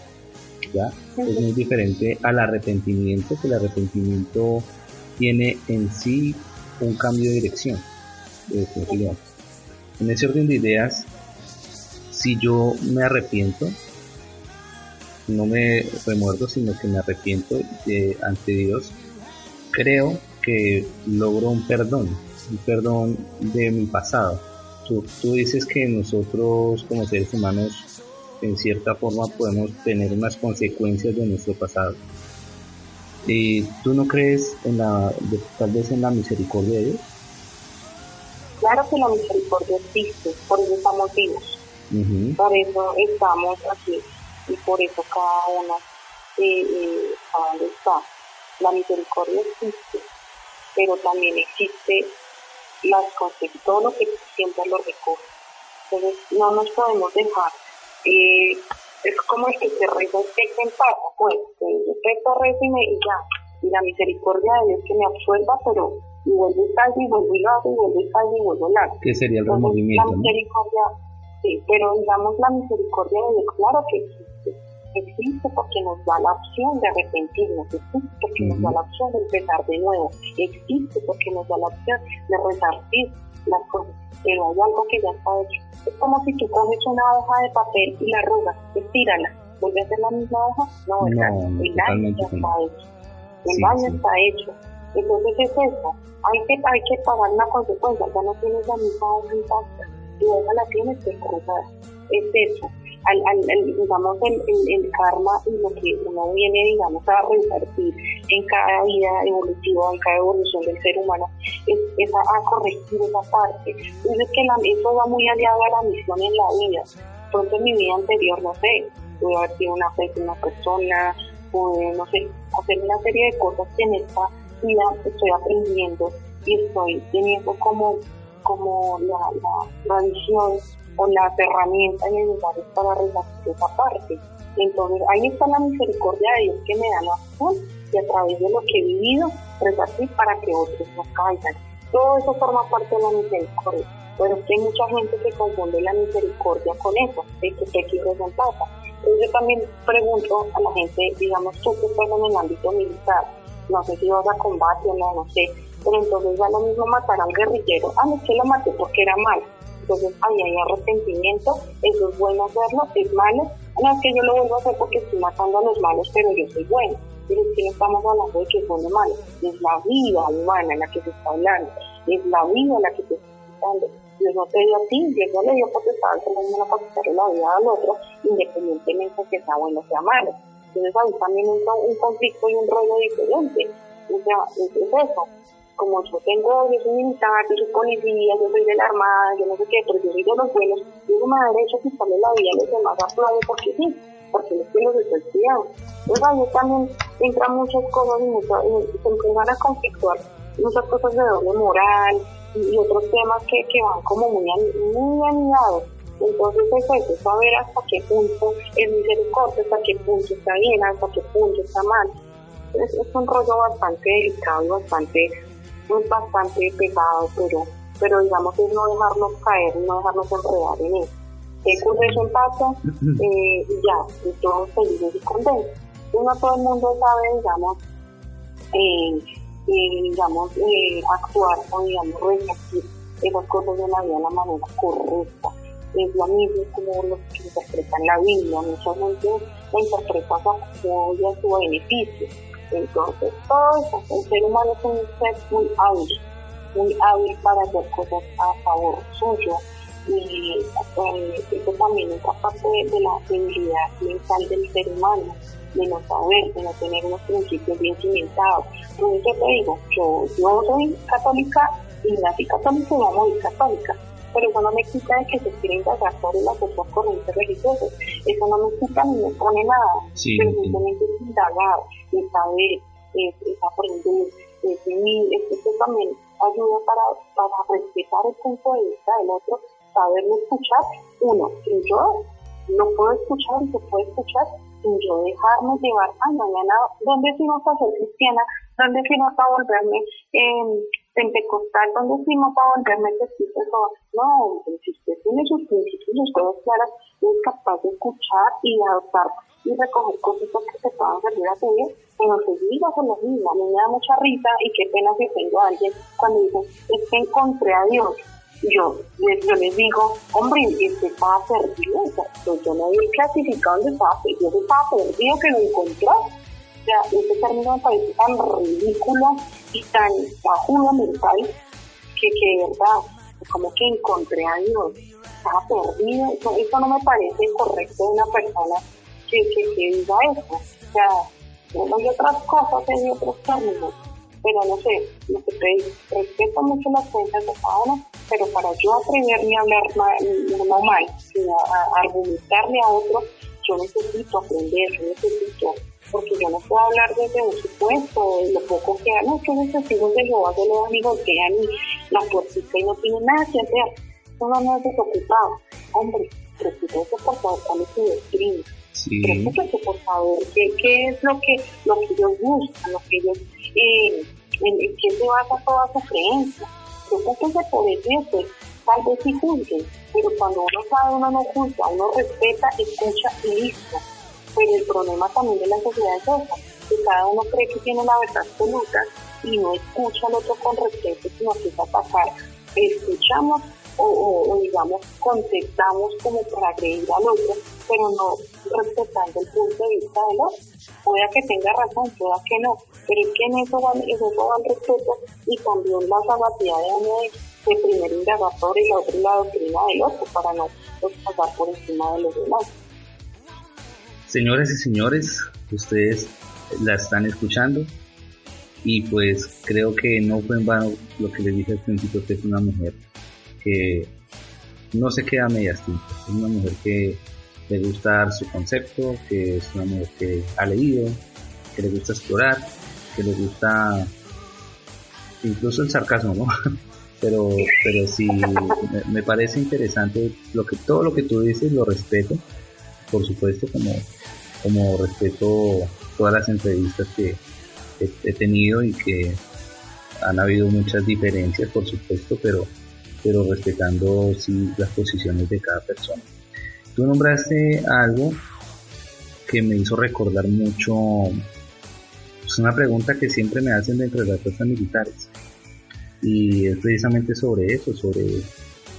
Es muy diferente al arrepentimiento, que el arrepentimiento tiene en sí un cambio de dirección. en ese orden de ideas, si yo me arrepiento, no me remuerdo, sino que me arrepiento ante Dios, creo que logro un perdón, un perdón de mi pasado. Tú, tú dices que nosotros como seres humanos en cierta forma podemos tener unas consecuencias de nuestro pasado. ¿Y ¿Tú no crees en la, tal vez en la misericordia de Dios? Claro que la misericordia existe, por eso estamos vivos, por eso estamos aquí y por eso cada uno eh, eh, está. La misericordia existe, pero también existe las consecuencias, todo lo que siempre lo recoge. Entonces no nos podemos dejar y es como el que se reza que en paz, pues, reza, reza y, me, y ya, y la misericordia de Dios que me absuelva, pero y vuelvo y salgo y vuelvo y lo hago y vuelvo y salgo y vuelvo y lo hago. ¿Qué sería el remordimiento? La misericordia, sí, pero digamos la misericordia de Dios, claro que existe, existe porque nos da la opción de arrepentirnos, existe porque nos da la opción de empezar de nuevo, existe porque nos da la opción de resarcir las cosas, pero hay algo que ya está hecho. Es como si tú coges una hoja de papel y la arrugas, estírala, vuelve a ser la misma hoja, no, ¿verdad? el daño ya está hecho, el daño está hecho. Entonces es eso, hay que, hay que pagar una consecuencia, ya no tienes la misma hoja intacta, y hoja la tienes que cruzar, es eso al, al, digamos, el, el, karma y lo que uno viene, digamos, a repartir en cada vida evolutiva, en cada evolución del ser humano, es, es a, corregir esa parte. Entonces, que la, eso va muy aliado a la misión en la vida. Pronto en mi vida anterior, no sé, pude haber sido una, una persona, pude, no sé, hacer una serie de cosas que en esta vida estoy aprendiendo y estoy teniendo como, como la, la tradición o las herramientas necesarias para resolver esa parte. Entonces ahí está la misericordia de Dios que me da la opción y a través de lo que he vivido resarcir para que otros no caigan. Todo eso forma parte de la misericordia. Pero es que hay mucha gente que confunde la misericordia con eso, de que te quieres en plata. Entonces yo también pregunto a la gente, digamos tú que estás en el ámbito militar, no sé si vas a combate o no, no sé, pero entonces ya lo mismo matar a un guerrillero, ah, no es que lo maté porque era malo entonces ahí hay arrepentimiento, eso es bueno hacerlo, es malo, no es que yo lo vuelvo a hacer porque estoy matando a los malos, pero yo soy bueno, pero es que no estamos hablando de que son los malos, es la vida humana la que se está hablando, es la vida la que se está hablando. Dios no te dio a ti, Dios no le dio potestad al mundo para quitarle la vida al otro, independientemente de que sea bueno o sea malo. Entonces ahí también entra un conflicto y un rollo diferente. O sea, es eso como yo tengo, yo soy militar, yo soy policía, yo soy de la armada, yo no sé qué, pero yo soy de los buenos, yo me da derecho a quitarle la vida a los demás aplaudo porque sí, porque es que los estoy cuidando. Entonces ahí también entran muchas cosas y, muchas, y se empiezan a conflictuar muchas cosas de doble moral y, otros temas que, que van como muy, muy anidados. Entonces es eso, saber hasta qué punto es misericordia, hasta qué punto está bien, hasta qué punto está mal. Es, es un rollo bastante delicado y bastante es bastante pesado, pero, pero digamos es no dejarnos caer, no dejarnos enredar en eso. ¿Qué ocurre en pasa? Eh, ya, y todos felices y contentos. No todo el mundo sabe, digamos, eh, eh, digamos, actuar o, digamos, repartir esas cosas de la vida de la manera correcta. Es lo mismo como los que interpretan la Biblia. Mucha gente la interpreta a su beneficio entonces, todo eso, el ser humano es un ser muy hábil, muy hábil para hacer cosas a favor suyo. Y eh, eso también es parte de, la debilidad mental del ser humano, de no saber, de no tener unos principios bien cimentados. Entonces, yo te digo, yo, yo soy católica y nací católica y voy a católica pero eso no me quita de que se quiera indagar sobre las otras corrientes religiosas. Eso no me quita ni me pone nada. Sí, pero simplemente es indagar, es saber, es, es aprender, es Esto también ayuda para, para respetar el punto de vista del otro, saberlo escuchar. Uno, si yo no puedo escuchar y se puede escuchar, sin yo dejarme llevar, ay, mañana, ¿dónde fuimos a ser cristiana? ¿Dónde fuimos a volverme eh, pentecostal? ¿Dónde fuimos a volverme testigo? No, si usted tiene sus principios y sus cosas claras, es capaz de escuchar y adoptar y recoger cosas que te puedan servir a tu vida, pero se diga con lo mismo. A mí me da mucha risa y qué pena que tengo a alguien cuando dice, es que encontré a Dios. Yo, yo les digo, hombre, este estaba perdido, pues yo no había clasificado donde estaba perdido, estaba perdido que lo encontró. Sea, este término me parece tan ridículo y tan bajudo mental que, que de verdad, como que encontré a Dios, perdido, eso, eso no me parece correcto de una persona que, que, que diga eso. O sea, hay otras cosas, hay otros términos, pero no sé, te digo, respeto mucho las cuentas de cada uno, pero para yo atreverme a hablar mal, no mal, sino a, argumentarle a otro, yo necesito aprender, yo necesito, porque yo no puedo hablar desde un supuesto, de lo poco que hago, que los testigos de Jehová se lo amigotean y la puertica y no tienen nada que hacer. Son no es desocupado. Hombre, preocúpese por favor cuál es su doctrina Sí. Preocúpese por saber qué, qué, es lo que, lo que ellos buscan, lo que ellos, eh, en, qué se basa toda su creencia. Preocúpese por eso y después tal vez sí pero cuando uno sabe, uno no juzga, uno respeta, escucha y listo. Pero el problema también de la sociedad es esa, que cada uno cree que tiene la verdad absoluta y no escucha al otro con respeto, sino que es atacar. Escuchamos o, digamos contestamos como para agredir al otro, pero no respetando el punto de vista del otro. Pueda que tenga razón, pueda que no, pero es que en eso va, en eso va el respeto y también la capacidad de uno de, primero indagar sobre el otro y la doctrina del otro para no pues, pasar por encima de los demás. Señores y señores, ustedes la están escuchando y pues creo que no fue en vano lo que les dije al principio que es una mujer que no se queda a medias tintas. Es una mujer que le gusta dar su concepto, que es una mujer que ha leído, que le gusta explorar, que le gusta incluso el sarcasmo, ¿no? pero, pero sí, me, parece interesante lo que, todo lo que tú dices, lo respeto, por supuesto, como, como respeto todas las entrevistas que he tenido y que han habido muchas diferencias, por supuesto, pero pero respetando sí las posiciones de cada persona. Tú nombraste algo que me hizo recordar mucho, es una pregunta que siempre me hacen dentro de las fuerzas militares y es precisamente sobre eso, sobre,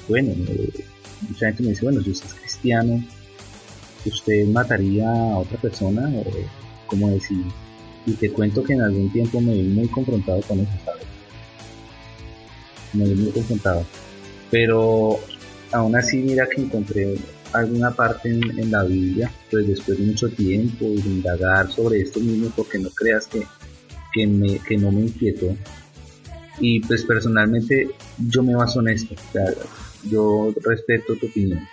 bueno, eh, mucha gente me dice, bueno, si usted es cristiano, ¿usted mataría a otra persona? O como decir, y te cuento que en algún tiempo me vi muy confrontado con eso, ¿sabes? Me vi muy confrontado pero aún así mira que encontré alguna parte en, la Biblia, pues después de mucho tiempo y de indagar sobre esto mismo, porque no creas que, que, me, que no me inquietó. Y pues personalmente yo me baso en esto, yo respeto tu opinión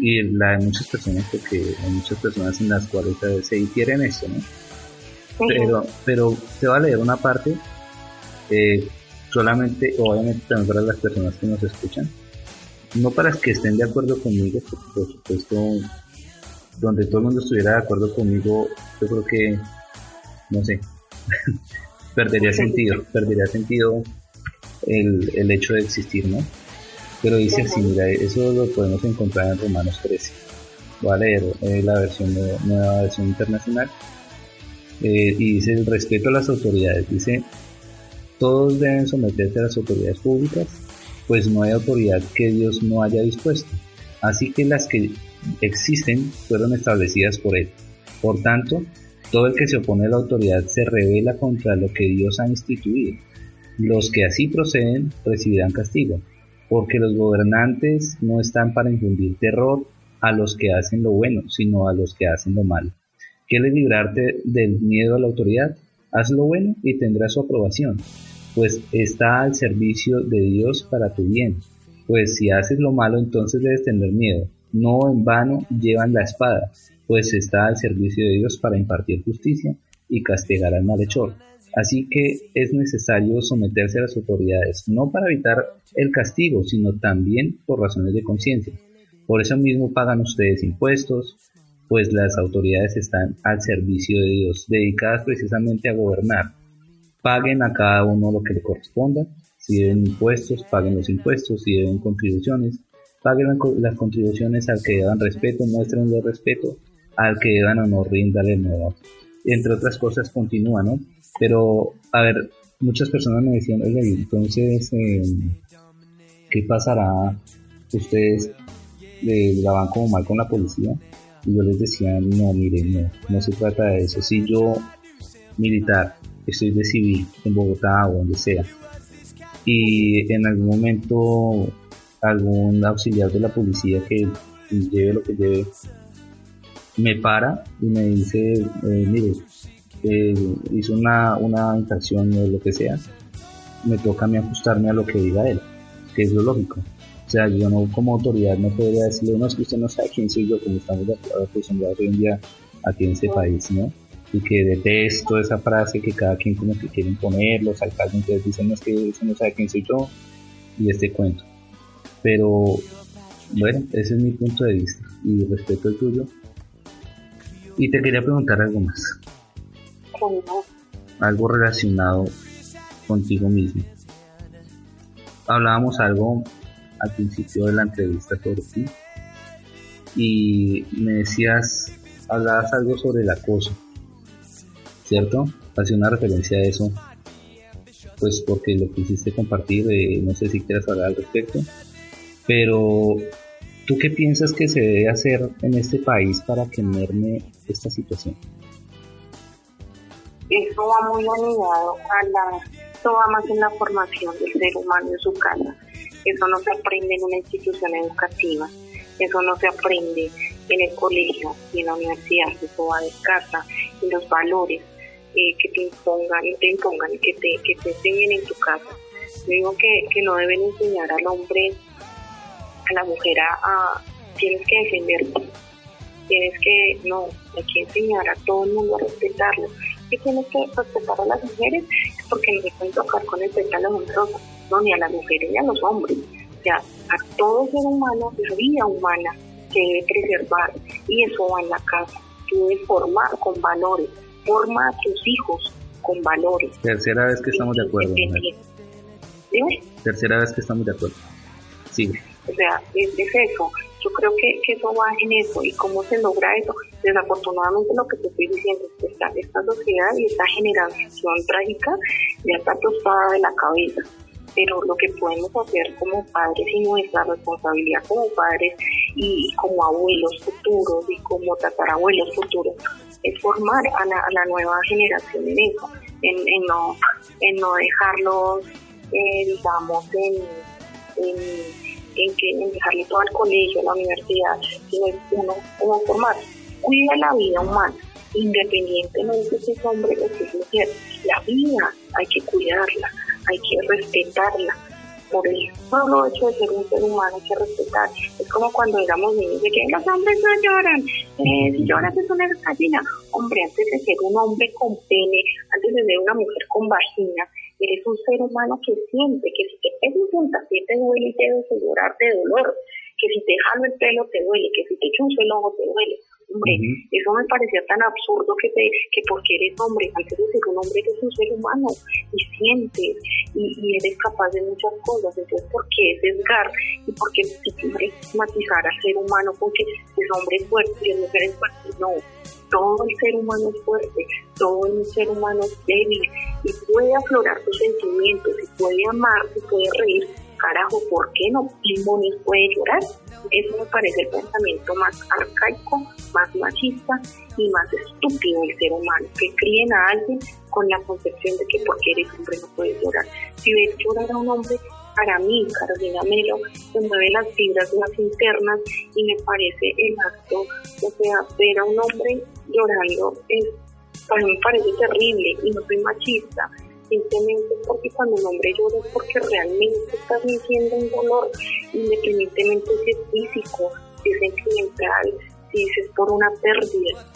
y la de muchas personas, porque hay muchas personas en las cuales se difieren esto, ¿no? Pero, pero te voy a leer una parte eh, solamente, obviamente también para las personas que nos escuchan, no para que estén de acuerdo conmigo, porque por supuesto, donde todo el mundo estuviera de acuerdo conmigo, yo creo que, no sé, perdería sentido, perdería sentido el, el hecho de existir, ¿no? Pero dice así, mira, eso lo podemos encontrar en Romanos 13. Voy a leer eh, la versión nueva versión internacional. Eh, y dice el respeto a las autoridades. Dice, todos deben someterse a las autoridades públicas, pues no hay autoridad que Dios no haya dispuesto. Así que las que existen fueron establecidas por Él. Por tanto, todo el que se opone a la autoridad se revela contra lo que Dios ha instituido. Los que así proceden recibirán castigo, porque los gobernantes no están para infundir terror a los que hacen lo bueno, sino a los que hacen lo malo. ¿Quieres librarte del miedo a la autoridad? Haz lo bueno y tendrás su aprobación pues está al servicio de Dios para tu bien. Pues si haces lo malo entonces debes tener miedo. No en vano llevan la espada, pues está al servicio de Dios para impartir justicia y castigar al malhechor. Así que es necesario someterse a las autoridades, no para evitar el castigo, sino también por razones de conciencia. Por eso mismo pagan ustedes impuestos, pues las autoridades están al servicio de Dios, dedicadas precisamente a gobernar, paguen a cada uno lo que le corresponda. Si deben impuestos, paguen los impuestos. Si deben contribuciones, paguen las contribuciones al que deban respeto, muestren el respeto al que deban honor, el nuevo. Entre otras cosas continúa, ¿no? Pero, a ver, muchas personas me decían, oiga, entonces, em, ¿qué pasará? Ustedes la van como mal con la policía. Y yo les decía, no, miren, no, no se trata de eso. Si yo, militar, estoy de civil en Bogotá o donde sea y en algún momento algún auxiliar de la policía que lleve lo que lleve me para y me dice eh, mire eh, hizo una, una infracción o lo que sea me toca a mí ajustarme a lo que diga él que es lo lógico o sea yo no como autoridad no podría decirle no es que usted no sabe quién soy yo como estamos acostumbrados hoy en día aquí en este país ¿no? y que detesto esa frase que cada quien como que quiere imponer, los alcaldes entonces dicen no es que eso no sabe quién soy yo y este cuento. Pero bueno, ese es mi punto de vista y respeto el tuyo. Y te quería preguntar algo más. Algo relacionado contigo mismo. Hablábamos algo al principio de la entrevista sobre ti y me decías hablabas algo sobre el acoso, ¿cierto? Hacía una referencia a eso, pues porque lo quisiste compartir, eh, no sé si quieres hablar al respecto, pero ¿tú qué piensas que se debe hacer en este país para que merme esta situación? Eso va muy alineado a la, esto va más en la formación del ser humano en su casa. Eso no se aprende en una institución educativa, eso no se aprende en el colegio y en la universidad, eso va de casa, y los valores eh, que te impongan, te impongan, que te, que te enseñen en tu casa. Yo digo que, que no deben enseñar al hombre, a la mujer a, tienes que defenderte, tienes que, no, hay que enseñar a todo el mundo a respetarlo. Que tienes que respetar a las mujeres? Porque no se pueden tocar con el pétalo de no, ni a las mujeres ni a los hombres. O sea, a todo ser humano, la vida humana, se debe preservar y eso va en la casa. Tú debes formar con valores, forma a tus hijos con valores. Tercera vez que estamos de acuerdo. Tercera vez que estamos de acuerdo. Sí. O sea, es, eso. Yo creo que, que, eso va en eso. ¿Y cómo se logra eso? Desafortunadamente lo que te estoy diciendo es que esta, esta sociedad y esta generación trágica ya está tostada de la cabeza pero lo que podemos hacer como padres y nuestra responsabilidad como padres y como abuelos futuros y como tatarabuelos futuros es formar a la, nueva generación en eso, en, en, no, en no dejarlos, eh, digamos, en, en, que, en dejarle todo al colegio, a la universidad, sino uno, uno formar. Cuida la vida humana, independientemente si es hombre o si es mujer. La vida hay que cuidarla, hay que respetarla. Por el solo hecho de ser un ser humano hay que respetar. Es como cuando éramos niños de que los hombres no lloran, eh, si lloras es una gallina. Hombre, antes de ser un hombre con pene, antes de ser una mujer con vagina, eres un ser humano que siente que si te pegas un puntapié te duele y debes llorar de dolor, que si te jalo el pelo te duele, que si te echo un el ojo te duele Hombre, eso me parecía tan absurdo que, te, que porque eres hombre, antes de ser un hombre eres un ser humano y sientes y, eres capaz de muchas cosas. Entonces, ¿por qué sesgar y por qué estigmatizar al ser humano porque es hombre fuerte y es mujer fuerte? No, todo el ser humano es fuerte, todo el ser humano es débil y puede aflorar sus sentimientos, y puede amar, y puede reír, carajo, ¿por qué no? Limones puede llorar. Eso me parece el pensamiento más arcaico, más machista y más estúpido del ser humano, que críen a alguien con la concepción de que porque eres hombre no puedes llorar. Si ves llorar a un hombre, para mí, Carolina Melo, se mueve las fibras más internas y me parece el acto, o sea, ver a un hombre llorando es, para mí me parece terrible y no soy machista, simplemente porque cuando un hombre llora es porque realmente está sintiendo un dolor, independientemente si es físico, si es sentimental, si es por una pérdida.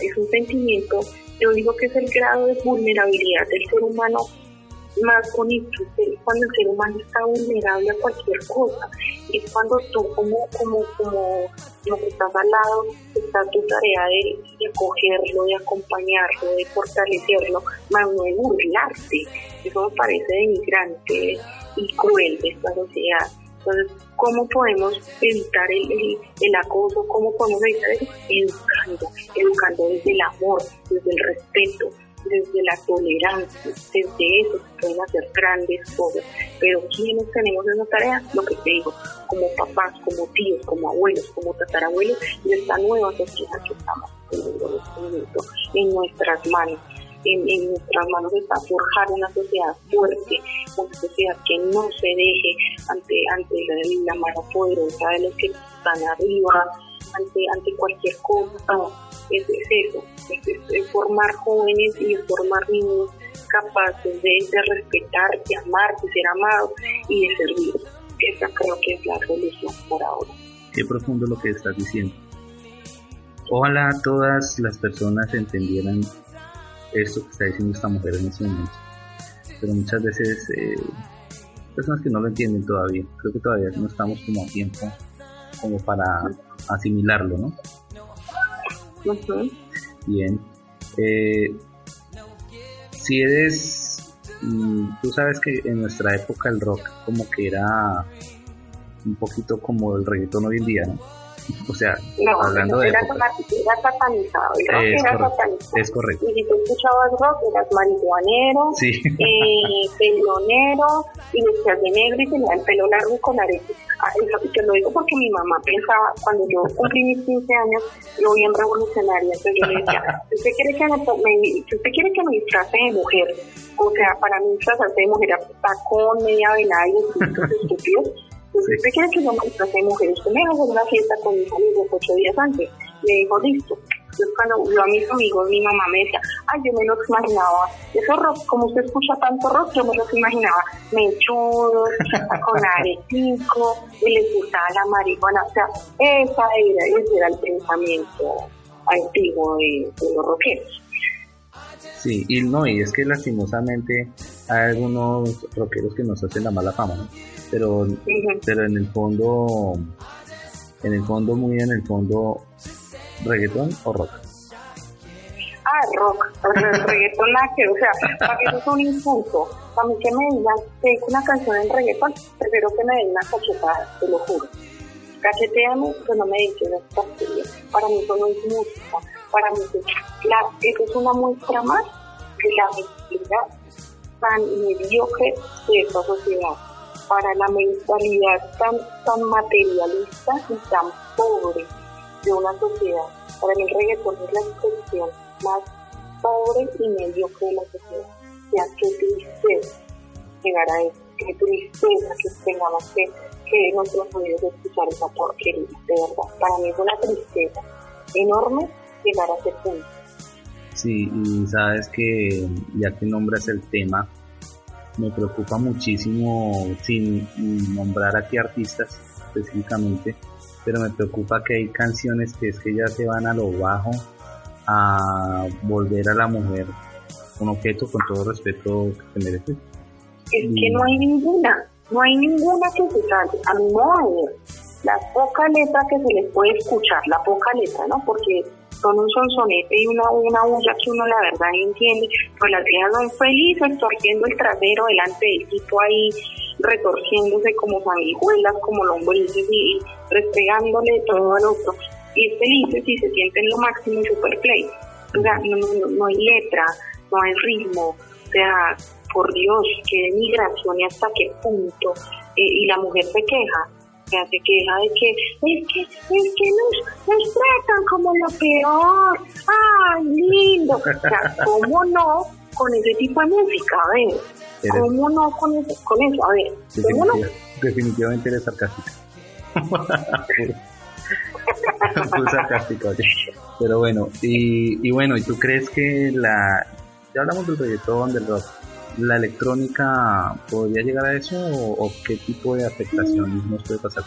Es un sentimiento, yo digo que es el grado de vulnerabilidad del ser humano más bonito, es cuando el ser humano está vulnerable a cualquier cosa, es cuando tú como, como, como lo que estás al lado, está tu tarea de, acogerlo, de acompañarlo, de fortalecerlo, más no de burlarte. Eso me parece denigrante y cruel de esta sociedad. Entonces, ¿cómo podemos evitar el, el, acoso? ¿Cómo podemos evitar eso? Educando, educando desde el amor, desde el respeto, desde la tolerancia, desde eso se pueden hacer grandes cosas. Pero quienes tenemos esa tarea, lo que te digo, como papás, como tíos, como abuelos, como tatarabuelos, y esta nueva sociedad que estamos teniendo en en nuestras manos. En, nuestras manos está forjar una sociedad fuerte, una sociedad que no se deje ante, ante la, mano poderosa de los que están arriba, ante, ante cualquier cosa es, eso, es, formar jóvenes y formar niños capaces de, respetar, de amar, de ser amados y de servir. Esa creo que es la solución por ahora. Qué profundo lo que estás diciendo. Ojalá todas las personas entendieran esto que está diciendo esta mujer en este momento. Pero muchas veces eh, personas que no lo entienden todavía. Creo que todavía no estamos como a tiempo como para asimilarlo, ¿no? Bien. Eh, si eres, mm, tú sabes que en nuestra época el rock como que era un poquito como el reggaetón hoy en día, ¿no? O sea, No, hablando de era, era satanizado. El rock Es era correcto, satanizado. es correcto. Y si tú escuchabas rock, eras marihuanero, Sí. eh, peleonero, y vestías de negro y tenía el pelo largo y con aretes. Ah, eso, y te lo digo porque mi mamá pensaba, cuando yo cumplí mis 15 años, lo vi en revolucionaria, entonces yo le decía, si usted quiere que me, si usted quiere que me disfrace de mujer, o sea, para mí disfrazarse de mujer era tacón, media velada y estúpidos, pues si usted quiere que yo me disfrace de mujer, usted me va a hacer una fiesta con mis amigos ocho días antes. Le dijo, listo. Entonces cuando yo a mis amigos, mi mamá me decía, ay, yo me los imaginaba, eso rock, como usted escucha tanto rock, yo me los imaginaba mechudos, con aretico, y les gustaba la marihuana, o sea, esa era, ese era el pensamiento antiguo de, de los rockeros. Sí, y no, y es que lastimosamente hay algunos rockeros que nos hacen la mala fama, ¿no? Pero, pero en el fondo, en el fondo, muy en el fondo, reggaetón o rock. Ah, rock, reggaetón nada que, o sea, para mí es un insulto. Para mí que me digan que es una canción en reggaetón, prefiero que me den una cachetada, te lo juro. Cacheteame, que no me digan es porquería. Para mí eso no es música. Para mí eso, la, eso es una muestra más de la mentira tan mediocre de esta sociedad. Para la mentalidad tan, tan materialista y tan pobre de una sociedad. Para mí el reggaetón es la expresión más pobre y mediocre de la sociedad. Sea, qué tristeza llegar a eso, qué tristeza que tengamos que, que nuestros oídos escuchar esa porquería, de verdad. Para mí es una tristeza enorme llegar a ese punto. Sí, y sabes que ya que nombras el tema, me preocupa muchísimo, sin nombrar aquí artistas específicamente, pero me preocupa que hay canciones que es que ya se van a lo bajo a volver a la mujer un objeto con todo respeto que se merece. Es que no hay ninguna, no hay ninguna que se salve, a mi modo. La poca letra que se les puede escuchar, la poca letra, ¿no? Porque son un sonsonete y una, una bulla que uno la verdad no entiende, pues las viejas son felices torciendo el trasero delante del tipo ahí, retorciéndose como sanguijuelas, como lombrices y restregándole todo al otro. Y es felices y se sienten lo máximo super play. O sea, no, no, no hay letra, no hay ritmo, o sea, por Dios, qué migración y hasta qué punto. Eh, y la mujer se queja, se queja de que es que, es que nos, nos tratan como lo peor. ¡Ay, lindo! O sea, ¿cómo no con ese tipo de música? A ver, Eres- ¿cómo no con eso? Con eso? A ver, ¿cómo no? Definitiva- definitivamente eres sarcástica. Muy sarcástica, oye. Pero bueno, y, y bueno, ¿y tú crees que la... Ya hablamos del reggaetón, del rock. ¿La electrónica podría llegar a eso o, o qué tipo de afectación nos puede pasar?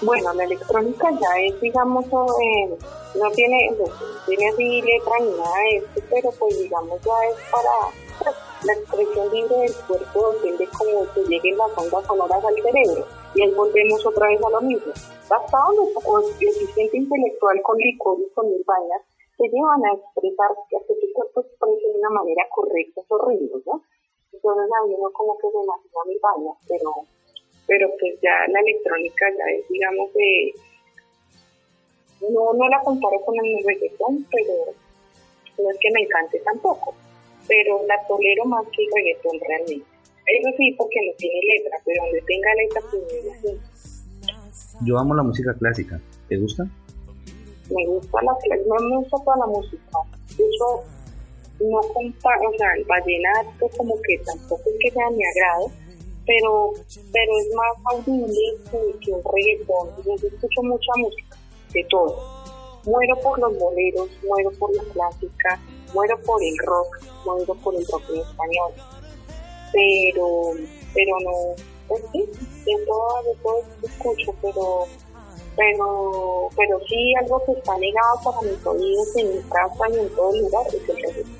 Bueno, la electrónica ya es, digamos, eh, no tiene, no tiene así letra ni nada de esto, pero pues digamos ya es para pues, la expresión libre del cuerpo depende como que lleguen las ondas sonoras al cerebro y ahí volvemos otra vez a lo mismo. Basta donde el coeficiente intelectual con licor y con mil vainas te llevan a expresar que hace tu cuerpo exprese de una manera correcta esos ritmos, ¿no? Entonces a mí uno como que se imagina mil vainas, pero pero pues ya la electrónica ya es, digamos, de... No, no la comparo con el reggaetón, pero no es que me encante tampoco, pero la tolero más que el reggaetón realmente. Eso sí, porque no tiene letra, pero donde tenga letra, pues imagino. Yo amo la música clásica. ¿Te gusta? me gusta la me gusta toda la música. De hecho, no comparo, o sea, el vallenato como que tampoco es que sea mi agrado, pero pero es más audible que, un reggaetón. Yo escucho mucha música, de todo. Muero por los boleros, muero por la clásica, muero por el rock, muero por el rock en español. Pero, pero no, pues sí, de todo, de todo escucho, pero pero pero sí algo que está negado para mis oídos en mi casa y en todo lugar es el reggaetón.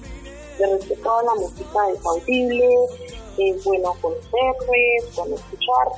De resto toda la música es audible, es bueno conocerse, es bueno escuchar,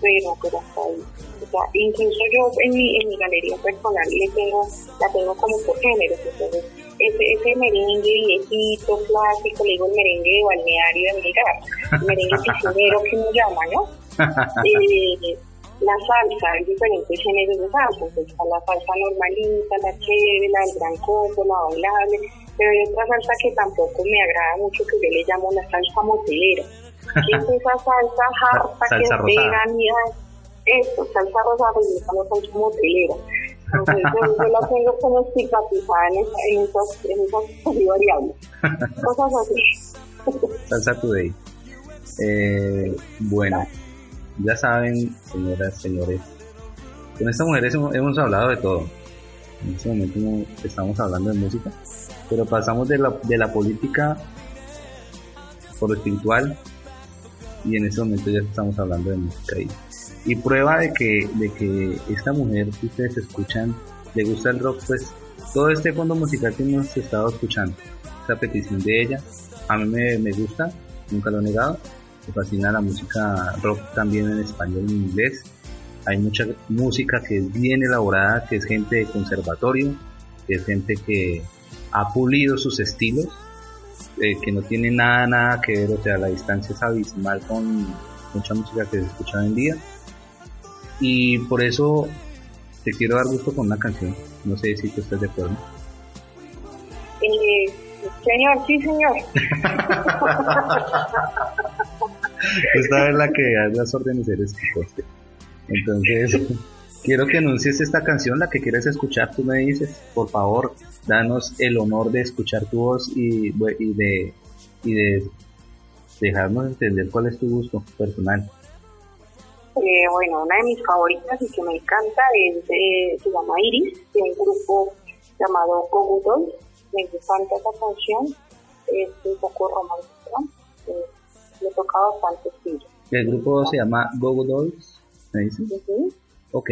pero, pero hasta ahí. O sea, incluso yo en mi, en mi galería personal le tengo, la tengo como por géneros, entonces ese, ese merengue viejito, clásico, le digo el merengue de balneario de Melgar, el merengue piscinero que uno llama, ¿no? Eh, la salsa, hay diferentes géneros de salsa, está la salsa normalita, la chévere, la del gran combo, la bailable, pero hay otra salsa que tampoco me agrada mucho que yo le llamo la salsa motelera, que es esa salsa harta que pegan y eso, salsa rosada, y esa salsa motelera. Entonces yo, la tengo como estigmatizada en, en esas, en esas variables. Cosas así. Salsa today. Eh, bueno, ya saben, señoras, señores, con estas mujeres hemos, hablado de todo. En este momento no estamos hablando de música, pero pasamos de la, de la política por lo espiritual y en este momento ya estamos hablando de música. Y prueba de que, de que esta mujer que ustedes escuchan le gusta el rock, pues todo este fondo musical que hemos estado escuchando, esta petición de ella, a mí me, me gusta, nunca lo he negado, me fascina la música rock también en español y en inglés. Hay mucha música que es bien elaborada, que es gente de conservatorio, que es gente que ha pulido sus estilos, eh, que no tiene nada, nada que ver, o sea, la distancia es abismal con mucha música que se escucha hoy en día. Y por eso te quiero dar gusto con una canción. No sé si tú estás de acuerdo. Eh, señor, sí, señor. Esta es la que da las órdenes eres Entonces, quiero que anuncies esta canción, la que quieres escuchar, tú me dices, por favor, danos el honor de escuchar tu voz y, de, y de dejarnos entender cuál es tu gusto personal. Eh, bueno, una de mis favoritas y que me encanta es, se llama Iris, de un grupo llamado Google Me encanta esa canción, es un poco romántica, me toca bastante estilo. El grupo se llama Gogo Dolls, ¿me dices? Ok.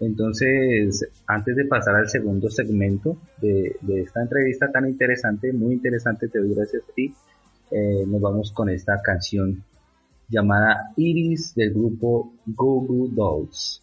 Entonces, antes de pasar al segundo segmento de, esta entrevista tan interesante, muy interesante, te doy gracias a ti, eh, nos vamos con esta canción llamada Iris del grupo Gogo Dolls.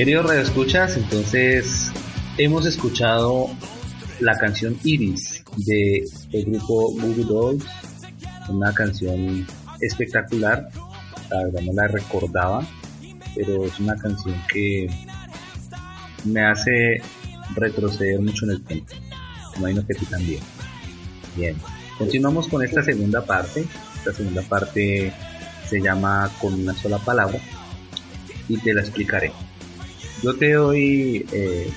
Queridos redescuchas, entonces hemos escuchado la canción Iris de el grupo Movie Dolls, una canción espectacular, la verdad no la recordaba, pero es una canción que me hace retroceder mucho en el tiempo. Imagino que tú también. Bien, continuamos con esta segunda parte. Esta segunda parte se llama con una sola palabra y te la explicaré. Yo te doy, eh,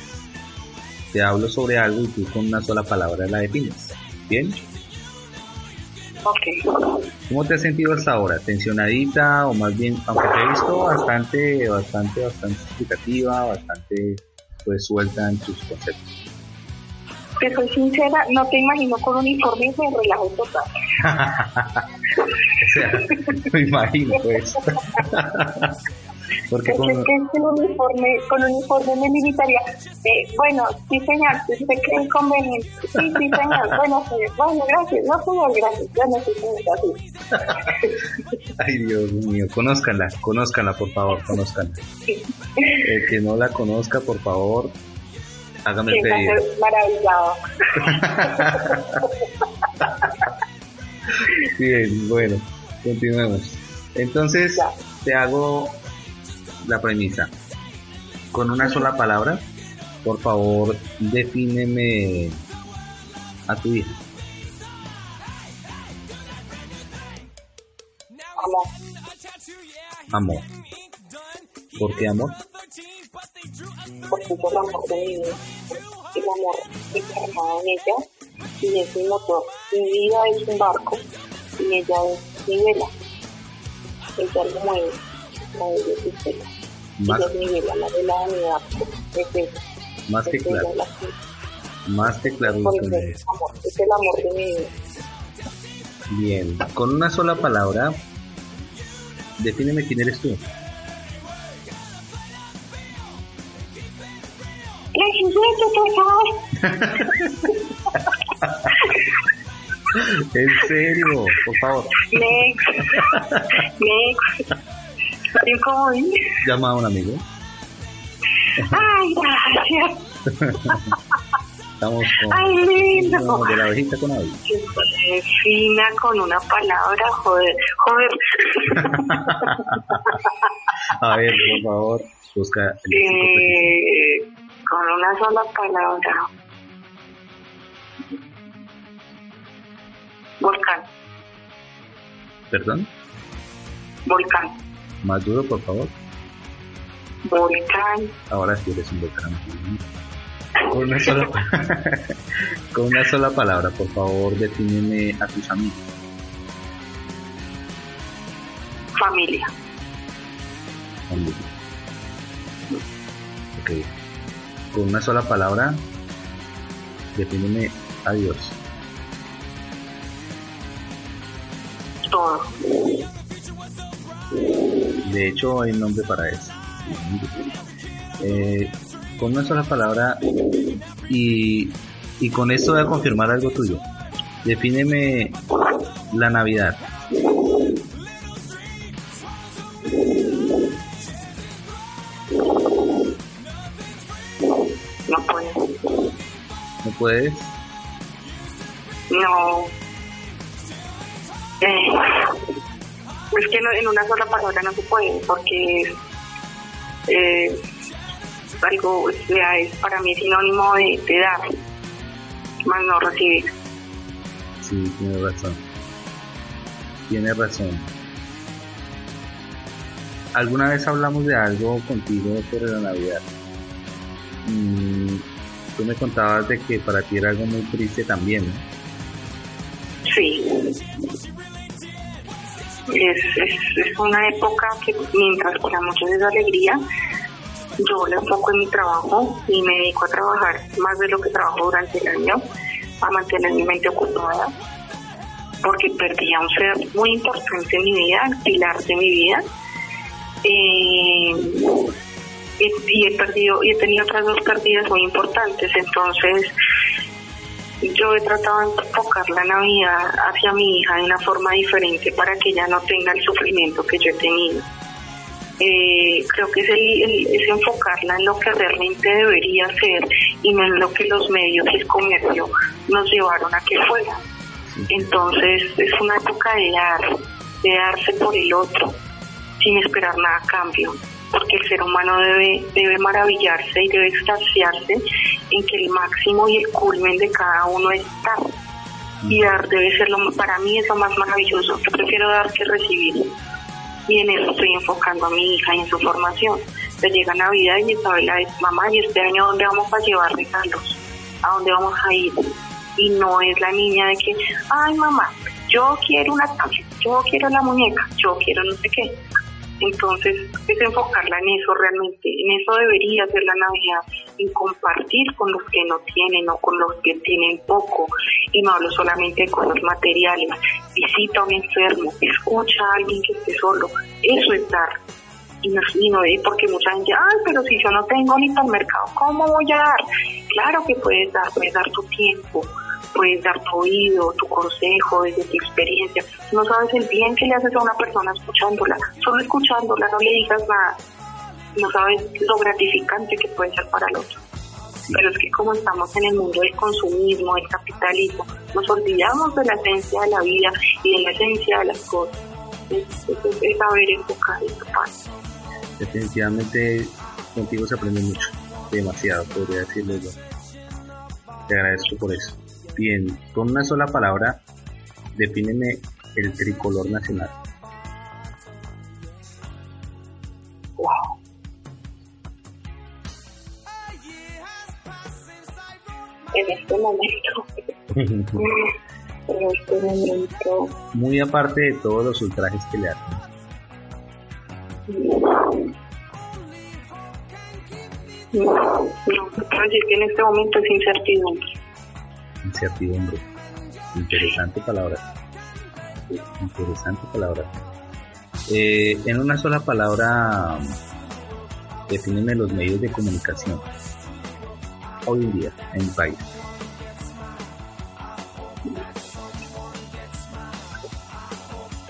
te hablo sobre algo y tú con una sola palabra la defines. ¿Bien? Ok. ¿Cómo te has sentido hasta ahora? ¿Tensionadita o más bien, aunque te he visto bastante, bastante, bastante explicativa, bastante pues suelta en tus conceptos? Que soy sincera, no te imagino con uniforme y me relajo total. o sea, me imagino pues. Porque con... Es que con uniforme, con uniforme me limitaría. Eh, bueno, sí señor, si usted cree inconveniente. Sí, sí señor. Bueno, señor. Bueno, gracias. No señor, gracias. Bueno, sí señor, gracias. Ay, Dios mío. Conózcanla, conózcanla, por favor, conózcanla. El que no la conozca, por favor, hágame el pedido. Maravillado. Bien, bueno, continuemos. Entonces, te hago la premisa. Con una sola palabra, por favor, defíneme a tu hija. Amor. Amor. ¿Por qué amor? Porque es el amor de mi vida. El amor encarnado en ella y es mi motor. Mi vida es un barco y ella es mi vela. Ella lo mueve, su vela más, más que claro. Más que claro. Es el amor de mi. Bien, con una sola palabra, defíneme quién eres tú. en serio, por favor. Next. Next. Llama a un amigo. Ay, gracias. Estamos con. Ay, lindo. De la abejita con avi. Fina con una palabra, joder. Joder. a ver, por favor, busca. El eh, con una sola palabra. Volcán. ¿Perdón? Volcán. Más duro, por favor. Volcán. Ahora sí eres un volcán. Con una sola, con una sola palabra, por favor, defíneme a tus amigos. Familia. Familia. Ok. Con una sola palabra, defíneme a Dios. Todo. De hecho, hay un nombre para eso. Eh, con una sola palabra y, y con esto voy a confirmar algo tuyo. Defíneme la Navidad. No puedes. ¿No puedes? no. Eh, es que en una sola palabra no se puede, porque eh, algo, es, para mí sinónimo de, dar, más no recibir. Sí, tiene razón. Tiene razón. ¿Alguna vez hablamos de algo contigo sobre la Navidad? Mm, tú me contabas de que para ti era algo muy triste también, ¿no? Sí. Es, es, una época que mientras para muchos es alegría, yo le enfoco en mi trabajo y me dedico a trabajar más de lo que trabajo durante el año, a mantener mi mente ocupada, porque perdí a un ser muy importante en mi vida, pilar de mi vida. Eh, y, he perdido y he tenido otras dos pérdidas muy importantes entonces yo he tratado de enfocar la Navidad hacia mi hija de una forma diferente para que ella no tenga el sufrimiento que yo he tenido. Eh, creo que es, el, enfocarla en lo que realmente debería ser y no en lo que los medios y el comercio nos llevaron a que fuera. Entonces es una época de dar, de darse por el otro, sin esperar nada a cambio porque el ser humano debe, debe maravillarse y debe extasiarse en que el máximo y el culmen de cada uno es dar. Y dar debe ser, lo, para mí, es lo más maravilloso. Yo prefiero dar que recibir. Y en eso estoy enfocando a mi hija y en su formación. Se llega Navidad y Isabela es mamá, ¿y este año dónde vamos a llevar regalos? ¿A dónde vamos a ir? Y no es la niña de que, ay mamá, yo quiero una tablet, yo quiero la muñeca, yo quiero no sé qué entonces, es enfocarla en eso realmente, en eso debería ser la Navidad, en compartir con los que no tienen o con los que tienen poco. Y no hablo solamente de cosas materiales, visita a un enfermo, escucha a alguien que esté solo, eso es dar. Y no, y no porque mucha gente, ay, pero si yo no tengo ni para el mercado, ¿cómo voy a dar? Claro que puedes dar, puedes dar tu tiempo, puedes dar tu oído, tu consejo desde tu experiencia. No sabes el bien que le haces a una persona escuchándola, solo escuchándola, no le digas nada. No sabes lo gratificante que puede ser para el otro. Pero es que como estamos en el mundo del consumismo, del capitalismo, nos olvidamos de la esencia de la vida y de la esencia de las cosas. Es, saber enfocar esta parte. Definitivamente contigo se aprende mucho, demasiado, podría decirlo yo. Te agradezco por eso. Bien, con una sola palabra, defíneme el tricolor nacional. Wow. En este momento. en este momento. Muy aparte de todos los ultrajes que le hacen. No, no, decir que en este momento es incertidumbre incertidumbre. Interesante palabra. Interesante palabra. Eh, en una sola palabra, defíneme los medios de comunicación hoy en día en el país.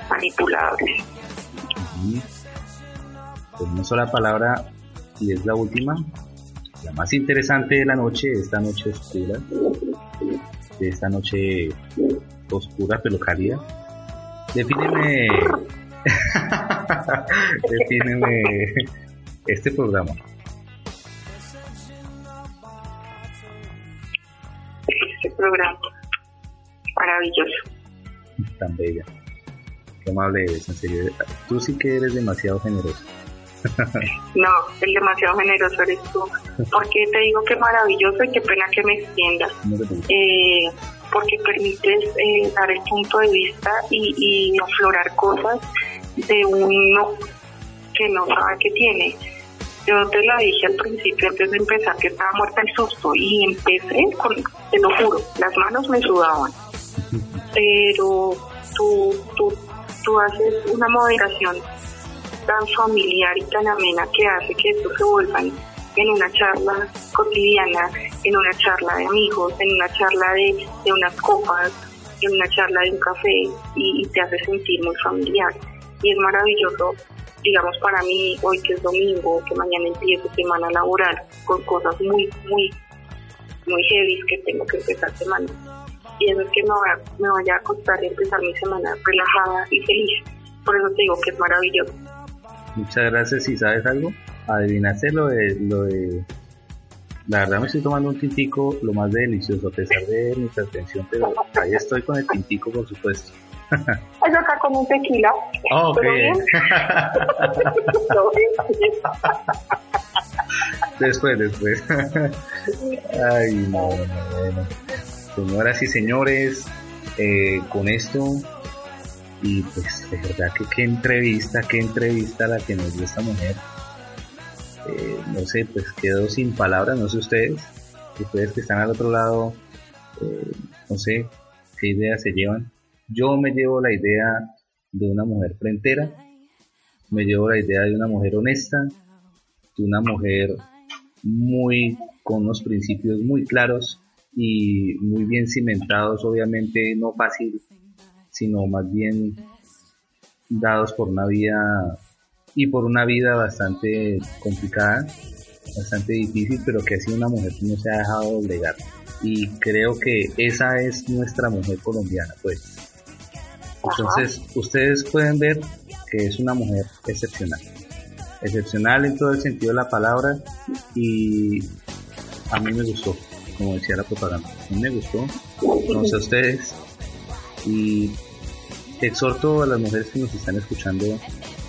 Manipulables. Con una sola palabra, y es la última, la más interesante de la noche, esta noche oscura, de esta noche oscura pero cálida. Defíneme, defíneme este programa. Este programa, maravilloso. Tan bella. Qué amable eres, en serio. Tú sí que eres demasiado generoso. no, el demasiado generoso eres tú. Porque te digo que maravilloso y qué pena que me extiendas. Eh, porque permites eh, dar el punto de vista y, y aflorar cosas de uno que no sabe que tiene. Yo te lo dije al principio, antes de empezar, que estaba muerta el susto y empecé con, te lo juro, las manos me sudaban. Pero tú, tú, tú haces una moderación tan familiar y tan amena que hace que esto se vuelva en una charla cotidiana, en una charla de amigos, en una charla de, de unas copas, en una charla de un café y, te hace sentir muy familiar. Y es maravilloso, digamos, para mí, hoy que es domingo, que mañana empiezo semana laboral, con cosas muy, muy, muy heavy que tengo que empezar semana. y eso es que me, vaya, me vaya a acostar y empezar mi semana relajada y feliz. Por eso te digo que es maravilloso. Muchas gracias. ¿Y sabes algo? Adivinaste lo de, lo de... La verdad me estoy tomando un tintico lo más delicioso a pesar de mi atención, pero ahí estoy con el tintico por supuesto. Es acá con un tequila. Oh, ok. después, después. Ay, no, no, no. Señoras y señores, eh, con esto, y pues de verdad que qué entrevista, qué entrevista la que nos dio esta mujer. Eh, no sé, pues quedo sin palabras, no sé ustedes, ustedes que están al otro lado, eh, no sé qué ideas se llevan. Yo me llevo la idea de una mujer frentera, me llevo la idea de una mujer honesta, de una mujer muy con unos principios muy claros y muy bien cimentados, obviamente no fácil, sino más bien dados por una vida y por una vida bastante complicada, bastante difícil, pero que ha sido una mujer que no se ha dejado doblegar. Y creo que esa es nuestra mujer colombiana, pues. Entonces, ustedes pueden ver que es una mujer excepcional. Excepcional en todo el sentido de la palabra y a mí me gustó, como decía la propaganda. A mí me gustó, no sé ustedes. Y exhorto a las mujeres que nos están escuchando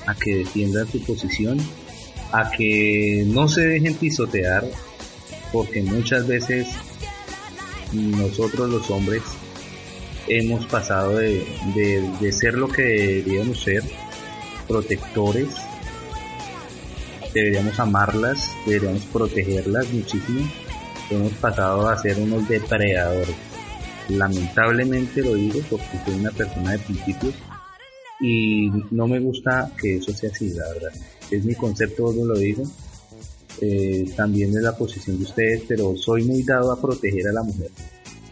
a que defiendan su posición, a que no se dejen pisotear, porque muchas veces nosotros los hombres hemos pasado de, de, ser lo que deberíamos ser, protectores, deberíamos amarlas, deberíamos protegerlas muchísimo, hemos pasado a ser unos depredadores. Lamentablemente lo digo porque soy una persona de principios y no me gusta que eso sea así, la verdad. Es mi concepto, no lo digo. Eh, también es la posición de ustedes, pero soy muy dado a proteger a la mujer.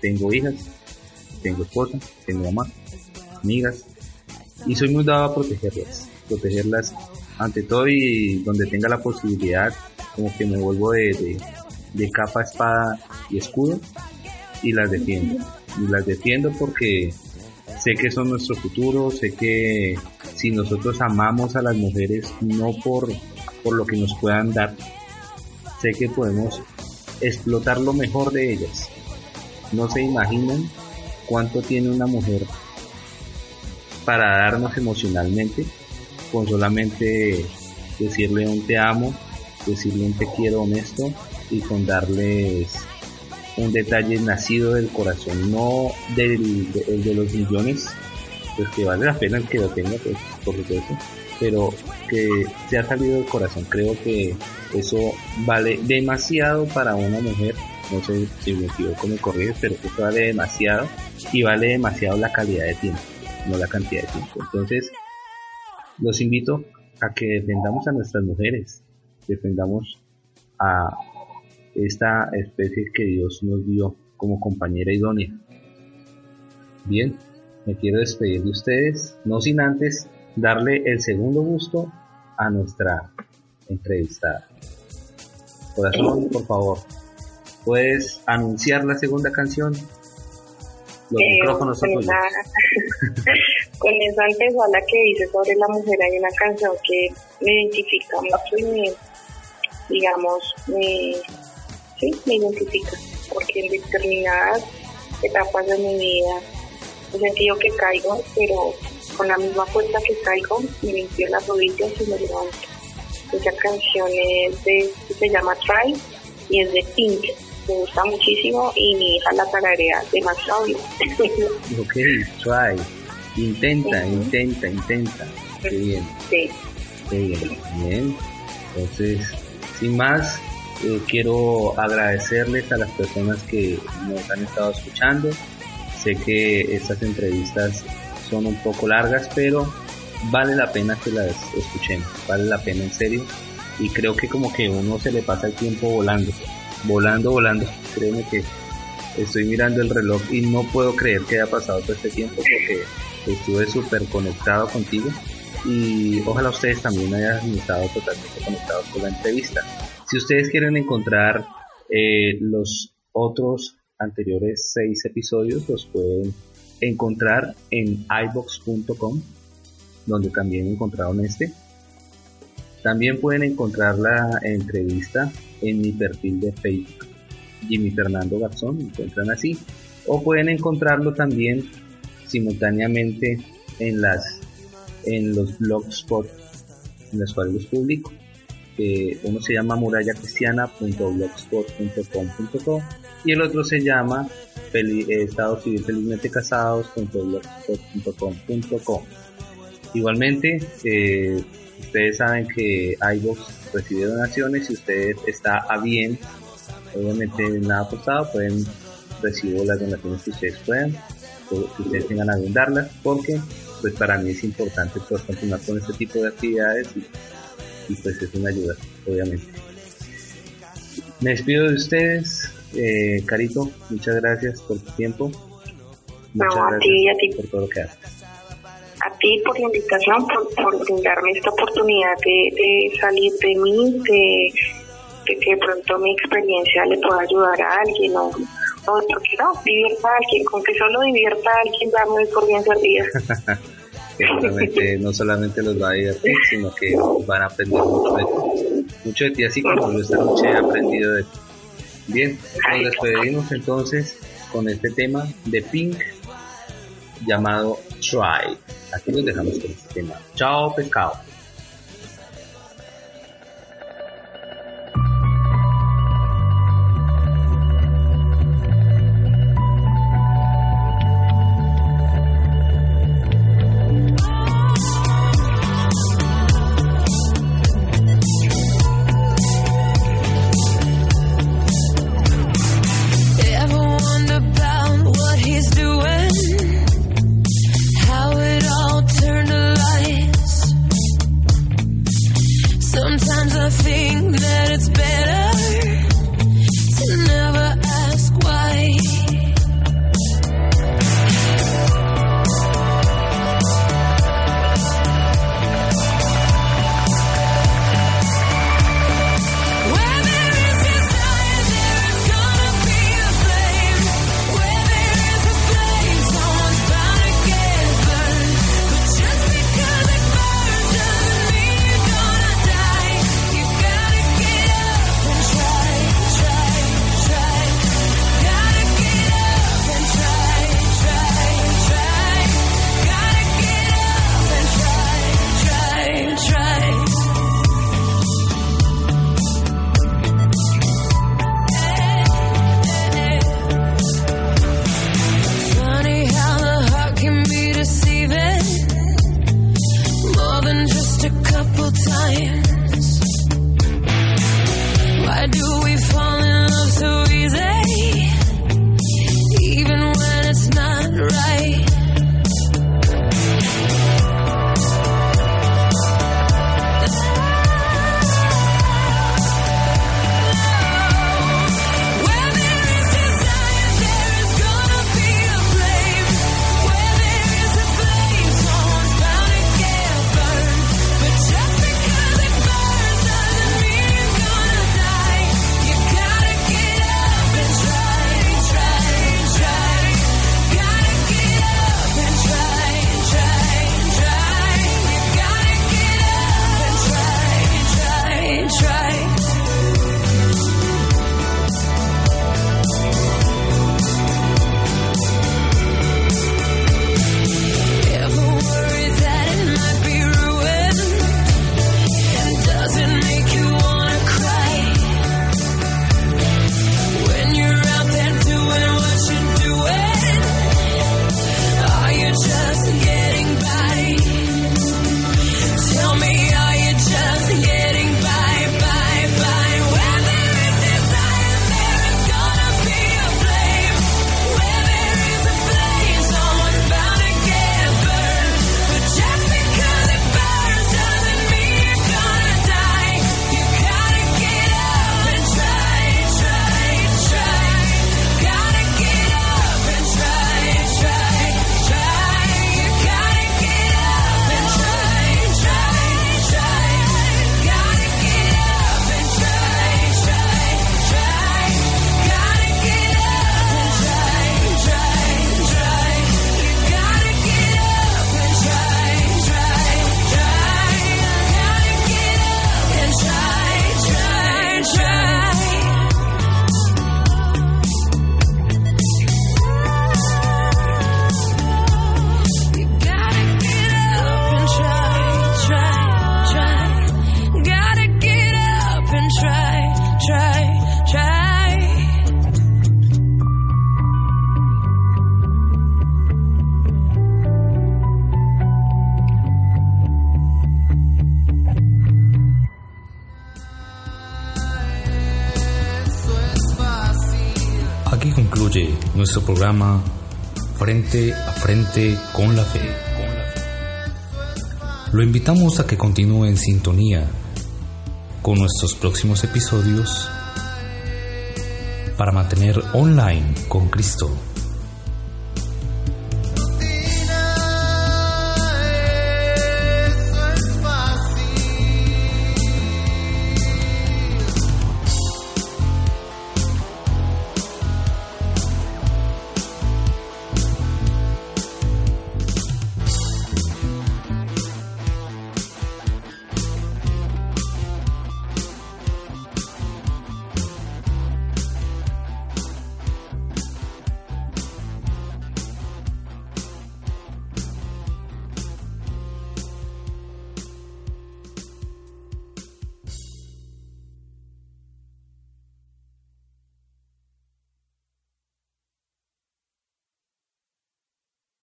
Tengo hijas, tengo esposa, tengo mamá, amigas, y soy muy dado a protegerlas, protegerlas ante todo y donde tenga la posibilidad, como que me vuelvo de, de, capa, espada y escudo y las defiendo. Y las defiendo porque sé que son nuestro futuro, sé que si nosotros amamos a las mujeres no por, por lo que nos puedan dar, sé que podemos explotar lo mejor de ellas. No se imaginan cuánto tiene una mujer para darnos emocionalmente con solamente decirle un te amo, decirle un te quiero honesto y con darles un detalle nacido del corazón, no del, de, los millones, pues que vale la pena el que lo tenga, pues, por supuesto, pero que se ha salido del corazón. Creo que eso vale demasiado para una mujer no sé si me equivoco, me corriges, pero esto vale demasiado y vale demasiado la calidad de tiempo, no la cantidad de tiempo. Entonces, los invito a que defendamos a nuestras mujeres, defendamos a esta especie que Dios nos dio como compañera idónea. Bien, me quiero despedir de ustedes, no sin antes darle el segundo gusto a nuestra entrevistada. Corazón, por favor, puedes anunciar la segunda canción. Los eh, micrófonos son tuyos. con esa antesala que dice sobre la mujer hay una canción que me identifica mucho y me, digamos, me, sí, me identifica, porque en determinadas etapas de mi vida he sentido que caigo, pero con la misma fuerza que caigo, me limpio las rodillas y me levanto. Esa canción es de, se llama Try y es de Pink me gusta muchísimo y mi hija la tararea demasiado bien. ok, try. Intenta, intenta, intenta. Qué bien. Sí. Qué bien. Bien. Entonces, sin más, eh, quiero agradecerles a las personas que nos han estado escuchando. Sé que estas entrevistas son un poco largas, pero vale la pena que las escuchen. Vale la pena en serio. Y creo que como que uno se le pasa el tiempo volando volando, volando. Créeme que estoy mirando el reloj y no puedo creer que haya pasado todo este tiempo porque estuve súper conectado contigo y ojalá ustedes también hayan estado totalmente conectados con la entrevista. Si ustedes quieren encontrar eh, los otros anteriores seis episodios los pueden encontrar en ibox.com, donde también encontraron este. También pueden encontrar la entrevista en mi perfil de Facebook, Jimmy Fernando Garzón, encuentran así. O pueden encontrarlo también simultáneamente en las en los blogspot en los cuales los publico. Uno se llama murallacristiana.blogspot.com.co y el otro se llama eh, Estado Civil Felizmente Casados.blogspot.com.com. Igualmente, eh, ustedes saben que iVoox recibe donaciones. Si usted está a bien, obviamente nada apostado, pueden recibir las donaciones que ustedes puedan, que ustedes tengan a darlas, porque pues para mí es importante pues, continuar con este tipo de actividades y, pues es una ayuda, obviamente. Me despido de ustedes, eh, Carito, muchas gracias por tu tiempo. Muchas gracias a ti, a ti. por todo lo que haces. A ti por la invitación, por, brindarme esta oportunidad de, salir de mí, de, que de pronto mi experiencia le pueda ayudar a alguien o no, porque no, divierta a alguien, con que solo divierta a alguien, dame por bien servida. no solamente los va a divertir, sino que van a aprender mucho de ti, mucho de ti así como yo esta noche he aprendido de ti. Bien, nos despedimos entonces con este tema de Pink llamado Try. Aquí nos dejamos con este tema. Chao, pescado. Frente a Frente con la Fe. Lo invitamos a que continúe en sintonía con nuestros próximos episodios para mantener online con Cristo